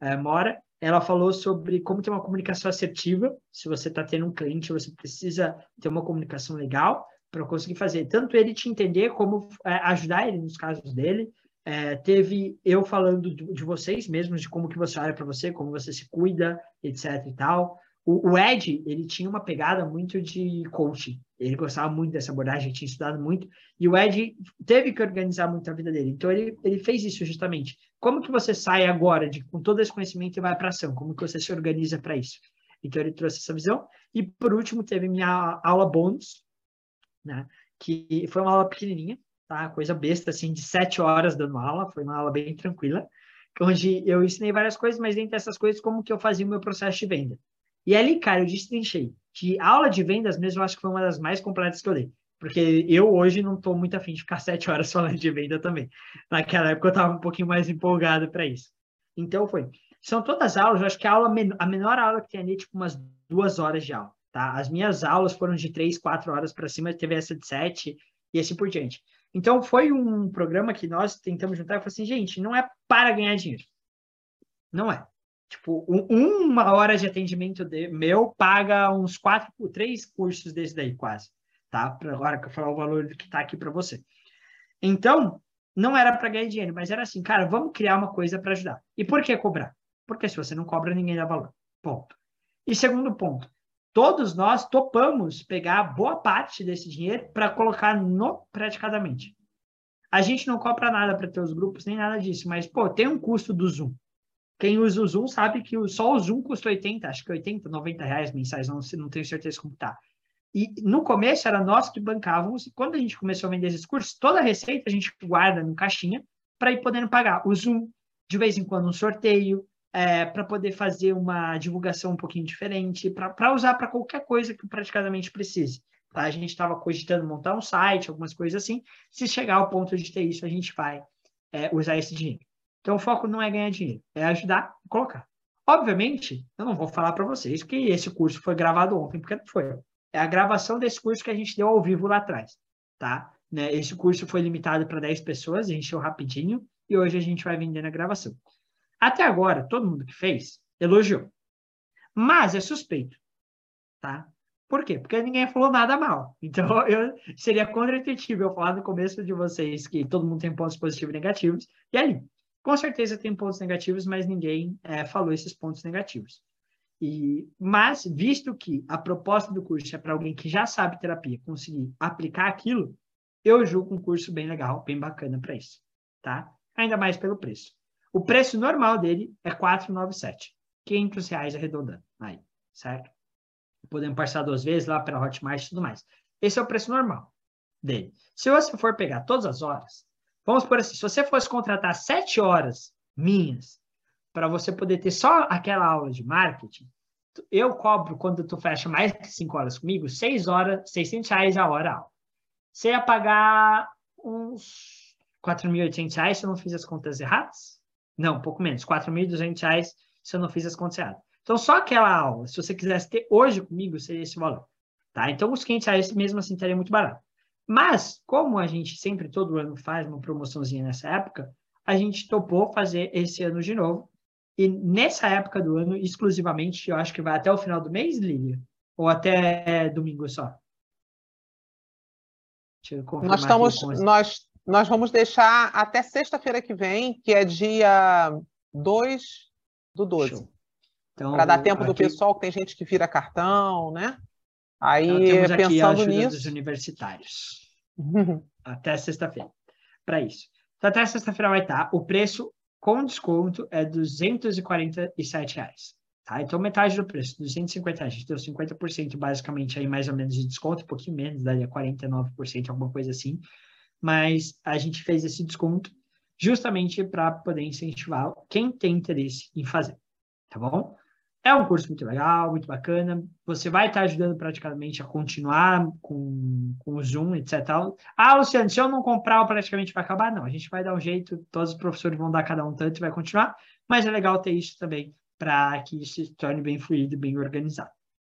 é, mora, ela falou sobre como ter uma comunicação assertiva. Se você está tendo um cliente, você precisa ter uma comunicação legal para conseguir fazer. Tanto ele te entender, como é, ajudar ele nos casos dele. É, teve eu falando de, de, vocês mesmos, de como que você olha para você, como você se cuida, etc e tal. O, o, Ed, ele tinha uma pegada muito de coaching. Ele gostava muito dessa abordagem, tinha estudado muito. E o Ed teve que organizar muito a vida dele. Então, ele, ele fez isso justamente. Como que você sai agora de, com todo esse conhecimento e vai para ação? Como que você se organiza para isso? Então, ele trouxe essa visão. E, por último, teve minha aula bônus, né? que foi uma aula pequenininha, tá? coisa besta, assim, de sete horas dando aula. Foi uma aula bem tranquila, onde eu ensinei várias coisas, mas dentre essas coisas, como que eu fazia o meu processo de venda. E ali, cara, eu destrinchei. De aula de vendas mesmo, eu acho que foi uma das mais completas que eu dei. Porque eu hoje não estou muito afim de ficar (laughs) sete horas falando de venda também. Naquela época eu estava um pouquinho mais empolgado para isso. Então foi. São todas aulas, eu acho que a, aula, a menor aula que tem ali, tipo umas duas horas de aula. Tá? As minhas aulas foram de três, quatro horas para cima, teve essa de sete e assim por diante. Então foi um programa que nós tentamos juntar e falou assim, gente, não é para ganhar dinheiro. Não é. Tipo, um, uma hora de atendimento de, meu paga uns quatro, três cursos desse daí, quase. Tá? Pra agora que eu falar o valor que está aqui para você. Então, não era para ganhar dinheiro, mas era assim, cara, vamos criar uma coisa para ajudar. E por que cobrar? Porque se você não cobra, ninguém dá valor. Ponto. E segundo ponto, todos nós topamos pegar boa parte desse dinheiro para colocar no praticadamente. A gente não cobra nada para ter os grupos, nem nada disso, mas, pô, tem um custo do Zoom. Quem usa o Zoom sabe que só o Zoom custa 80, acho que 80, 90 reais mensais, não, não tenho certeza como tá. E no começo era nós que bancávamos, e quando a gente começou a vender esses cursos, toda a receita a gente guarda em caixinha para ir podendo pagar o Zoom, de vez em quando um sorteio, é, para poder fazer uma divulgação um pouquinho diferente, para usar para qualquer coisa que praticamente precise. Tá? A gente estava cogitando montar um site, algumas coisas assim. Se chegar ao ponto de ter isso, a gente vai é, usar esse dinheiro. Então, o foco não é ganhar dinheiro, é ajudar a colocar. Obviamente, eu não vou falar para vocês que esse curso foi gravado ontem, porque não foi. É a gravação desse curso que a gente deu ao vivo lá atrás, tá? Né? Esse curso foi limitado para 10 pessoas, encheu rapidinho, e hoje a gente vai vender na gravação. Até agora, todo mundo que fez elogiou. Mas é suspeito, tá? Por quê? Porque ninguém falou nada mal. (laughs) Então, eu, seria contra-intuitivo eu falar no começo de vocês que todo mundo tem pontos positivos e negativos, e ali, com certeza tem pontos negativos, mas ninguém é, falou esses pontos negativos. E, mas, visto que a proposta do curso é para alguém que já sabe terapia conseguir aplicar aquilo, eu julgo um curso bem legal, bem bacana para isso, tá? Ainda mais pelo preço. O preço normal dele é 497, 500 reais arredondando, aí, certo? Podemos passar duas vezes lá pela Hotmart e tudo mais. Esse é o preço normal dele. Se você for pegar todas as horas, Vamos por assim, se você fosse contratar sete horas minhas para você poder ter só aquela aula de marketing, eu cobro quando tu fecha mais que cinco horas comigo, seis horas, 600 reais a hora aula. Você ia pagar uns 4.800 reais se eu não fiz as contas erradas? Não, um pouco menos, 4.200 reais se eu não fiz as contas erradas. Então, só aquela aula, se você quisesse ter hoje comigo, seria esse valor. Tá? Então, os 500 reais mesmo assim estaria muito barato. Mas, como a gente sempre, todo ano, faz uma promoçãozinha nessa época, a gente topou fazer esse ano de novo. E nessa época do ano, exclusivamente, eu acho que vai até o final do mês, Lívia? Ou até domingo só? nós estamos, nós, nós vamos deixar até sexta-feira que vem, que é dia 2 do 12. Então, Para dar tempo aqui... do pessoal, que tem gente que vira cartão, né? Aí, então, pensando nisso. dos universitários. até sexta-feira. Para isso. Então, até sexta-feira vai estar. O preço com desconto é 247 reais, tá? Então, metade do preço, 250 reais. A gente deu 50% basicamente aí, mais ou menos, de desconto, um pouquinho menos, daria 49%, alguma coisa assim. Mas a gente fez esse desconto justamente para poder incentivar quem tem interesse em fazer. Tá bom? É um curso muito legal, muito bacana. Você vai estar ajudando praticamente a continuar com, com o Zoom, etc. Ah, Luciano, se eu não comprar, praticamente vai acabar? Não, a gente vai dar um jeito, todos os professores vão dar cada um tanto e vai continuar, mas é legal ter isso também para que isso se torne bem fluido, bem organizado,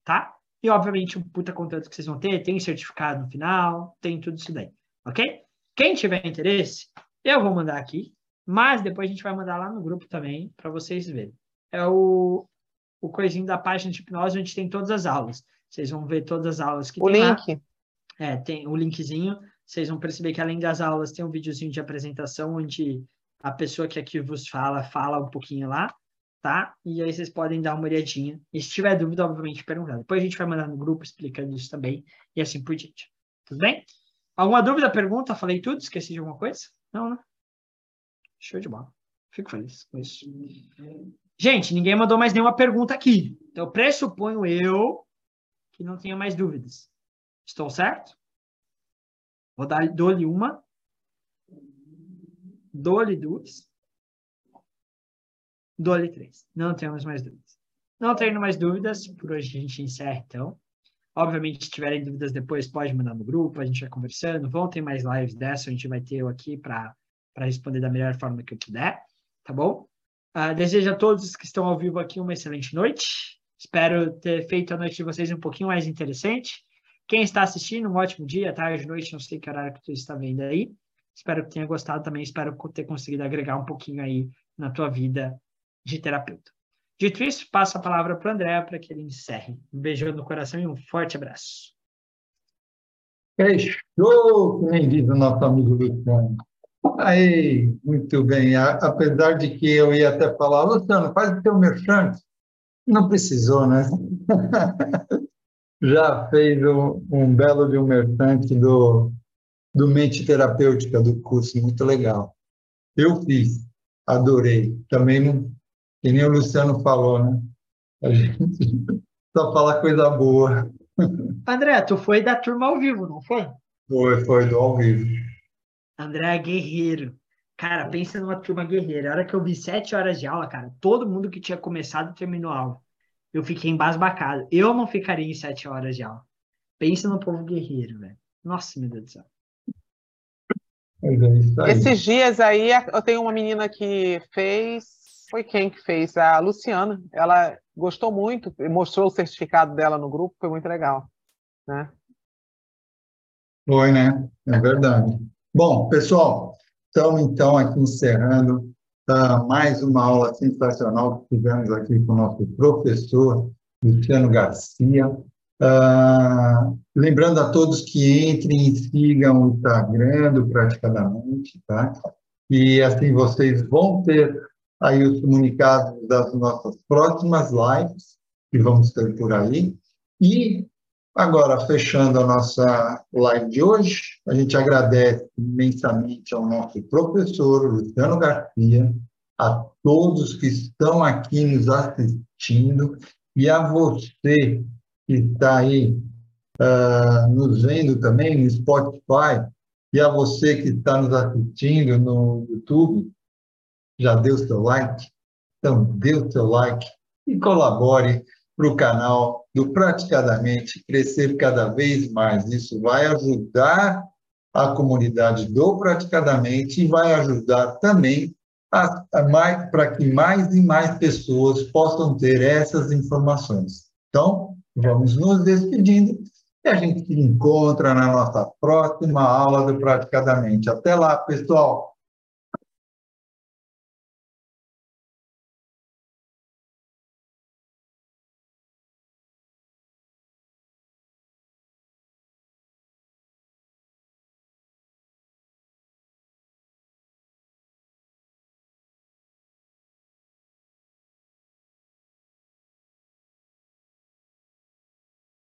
tá? E, obviamente, um puta conteúdo que vocês vão ter, tem certificado no final, tem tudo isso daí, ok? Quem tiver interesse, eu vou mandar aqui, mas depois a gente vai mandar lá no grupo também para vocês verem. É o o coisinho da página de hipnose, onde tem todas as aulas. Vocês vão ver todas as aulas que o tem link. Lá. É, tem o linkzinho. Vocês vão perceber que além das aulas tem um videozinho de apresentação onde a pessoa que aqui vos fala, fala um pouquinho lá. tá? E aí vocês podem dar uma olhadinha. E se tiver dúvida, obviamente, perguntar. Depois a gente vai mandar no grupo explicando isso também e assim por diante. Tudo bem? Alguma dúvida, pergunta? Falei tudo? Esqueci de alguma coisa? Não, né? Show de bola. Fico feliz com isso. Gente, ninguém mandou mais nenhuma pergunta aqui. Então, pressuponho eu que não tenha mais dúvidas. Estou certo? Vou dar dou-lhe uma. Dou-lhe duas. Dou-lhe três. Não temos mais dúvidas. Não tendo mais dúvidas, por hoje a gente encerra então. Obviamente, se tiverem dúvidas depois, pode mandar no grupo, a gente vai conversando. Vão ter mais lives dessa, a gente vai ter eu aqui para responder da melhor forma que eu puder, tá bom? Uh, desejo a todos que estão ao vivo aqui uma excelente noite. Espero ter feito a noite de vocês um pouquinho mais interessante. Quem está assistindo, um ótimo dia, tarde, noite, não sei que horário que tu está vendo aí. Espero que tenha gostado também, espero ter conseguido agregar um pouquinho aí na tua vida de terapeuta. Dito isso, passo a palavra para o André para que ele encerre. Um beijo no coração e um forte abraço. Fechou, como diz o nosso amigo Luciano. Aí, muito bem. Apesar de que eu ia até falar, Luciano, faz o teu merchan. Não precisou, né? (laughs) Já fez um, um belo de um mercante do, do Mente Terapêutica do curso, muito legal. Eu fiz, adorei. Também que nem o Luciano falou, né? A gente (laughs) só fala coisa boa. (laughs) André, tu foi da turma ao vivo, não foi? Foi, foi do ao vivo. André é guerreiro. Cara, pensa numa turma guerreira. A hora que eu vi sete horas de aula, cara, todo mundo que tinha começado terminou a aula. Eu fiquei embasbacado. Eu não ficaria em sete horas de aula. Pensa no povo guerreiro, velho. Nossa, meu Deus do céu. É Esses dias aí, eu tenho uma menina que fez foi quem que fez? A Luciana. Ela gostou muito, mostrou o certificado dela no grupo, foi muito legal. Né? Foi, né? É verdade. Bom, pessoal, estamos então aqui encerrando uh, mais uma aula sensacional que tivemos aqui com o nosso professor Luciano Garcia. Uh, lembrando a todos que entrem e sigam o Instagram do Praticadamente, tá? E assim vocês vão ter aí os comunicados das nossas próximas lives, que vamos ter por aí. E agora, fechando a nossa live de hoje, a gente agradece imensamente ao nosso professor Luciano Garcia, a todos que estão aqui nos assistindo e a você que está aí uh, nos vendo também no Spotify e a você que está nos assistindo no YouTube já deu seu like? Então, dê o seu like e colabore para o canal do Praticadamente crescer cada vez mais. Isso vai ajudar a comunidade do Praticadamente e vai ajudar também para que mais e mais pessoas possam ter essas informações. Então, vamos nos despedindo e a gente se encontra na nossa próxima aula do Praticadamente. Até lá, pessoal!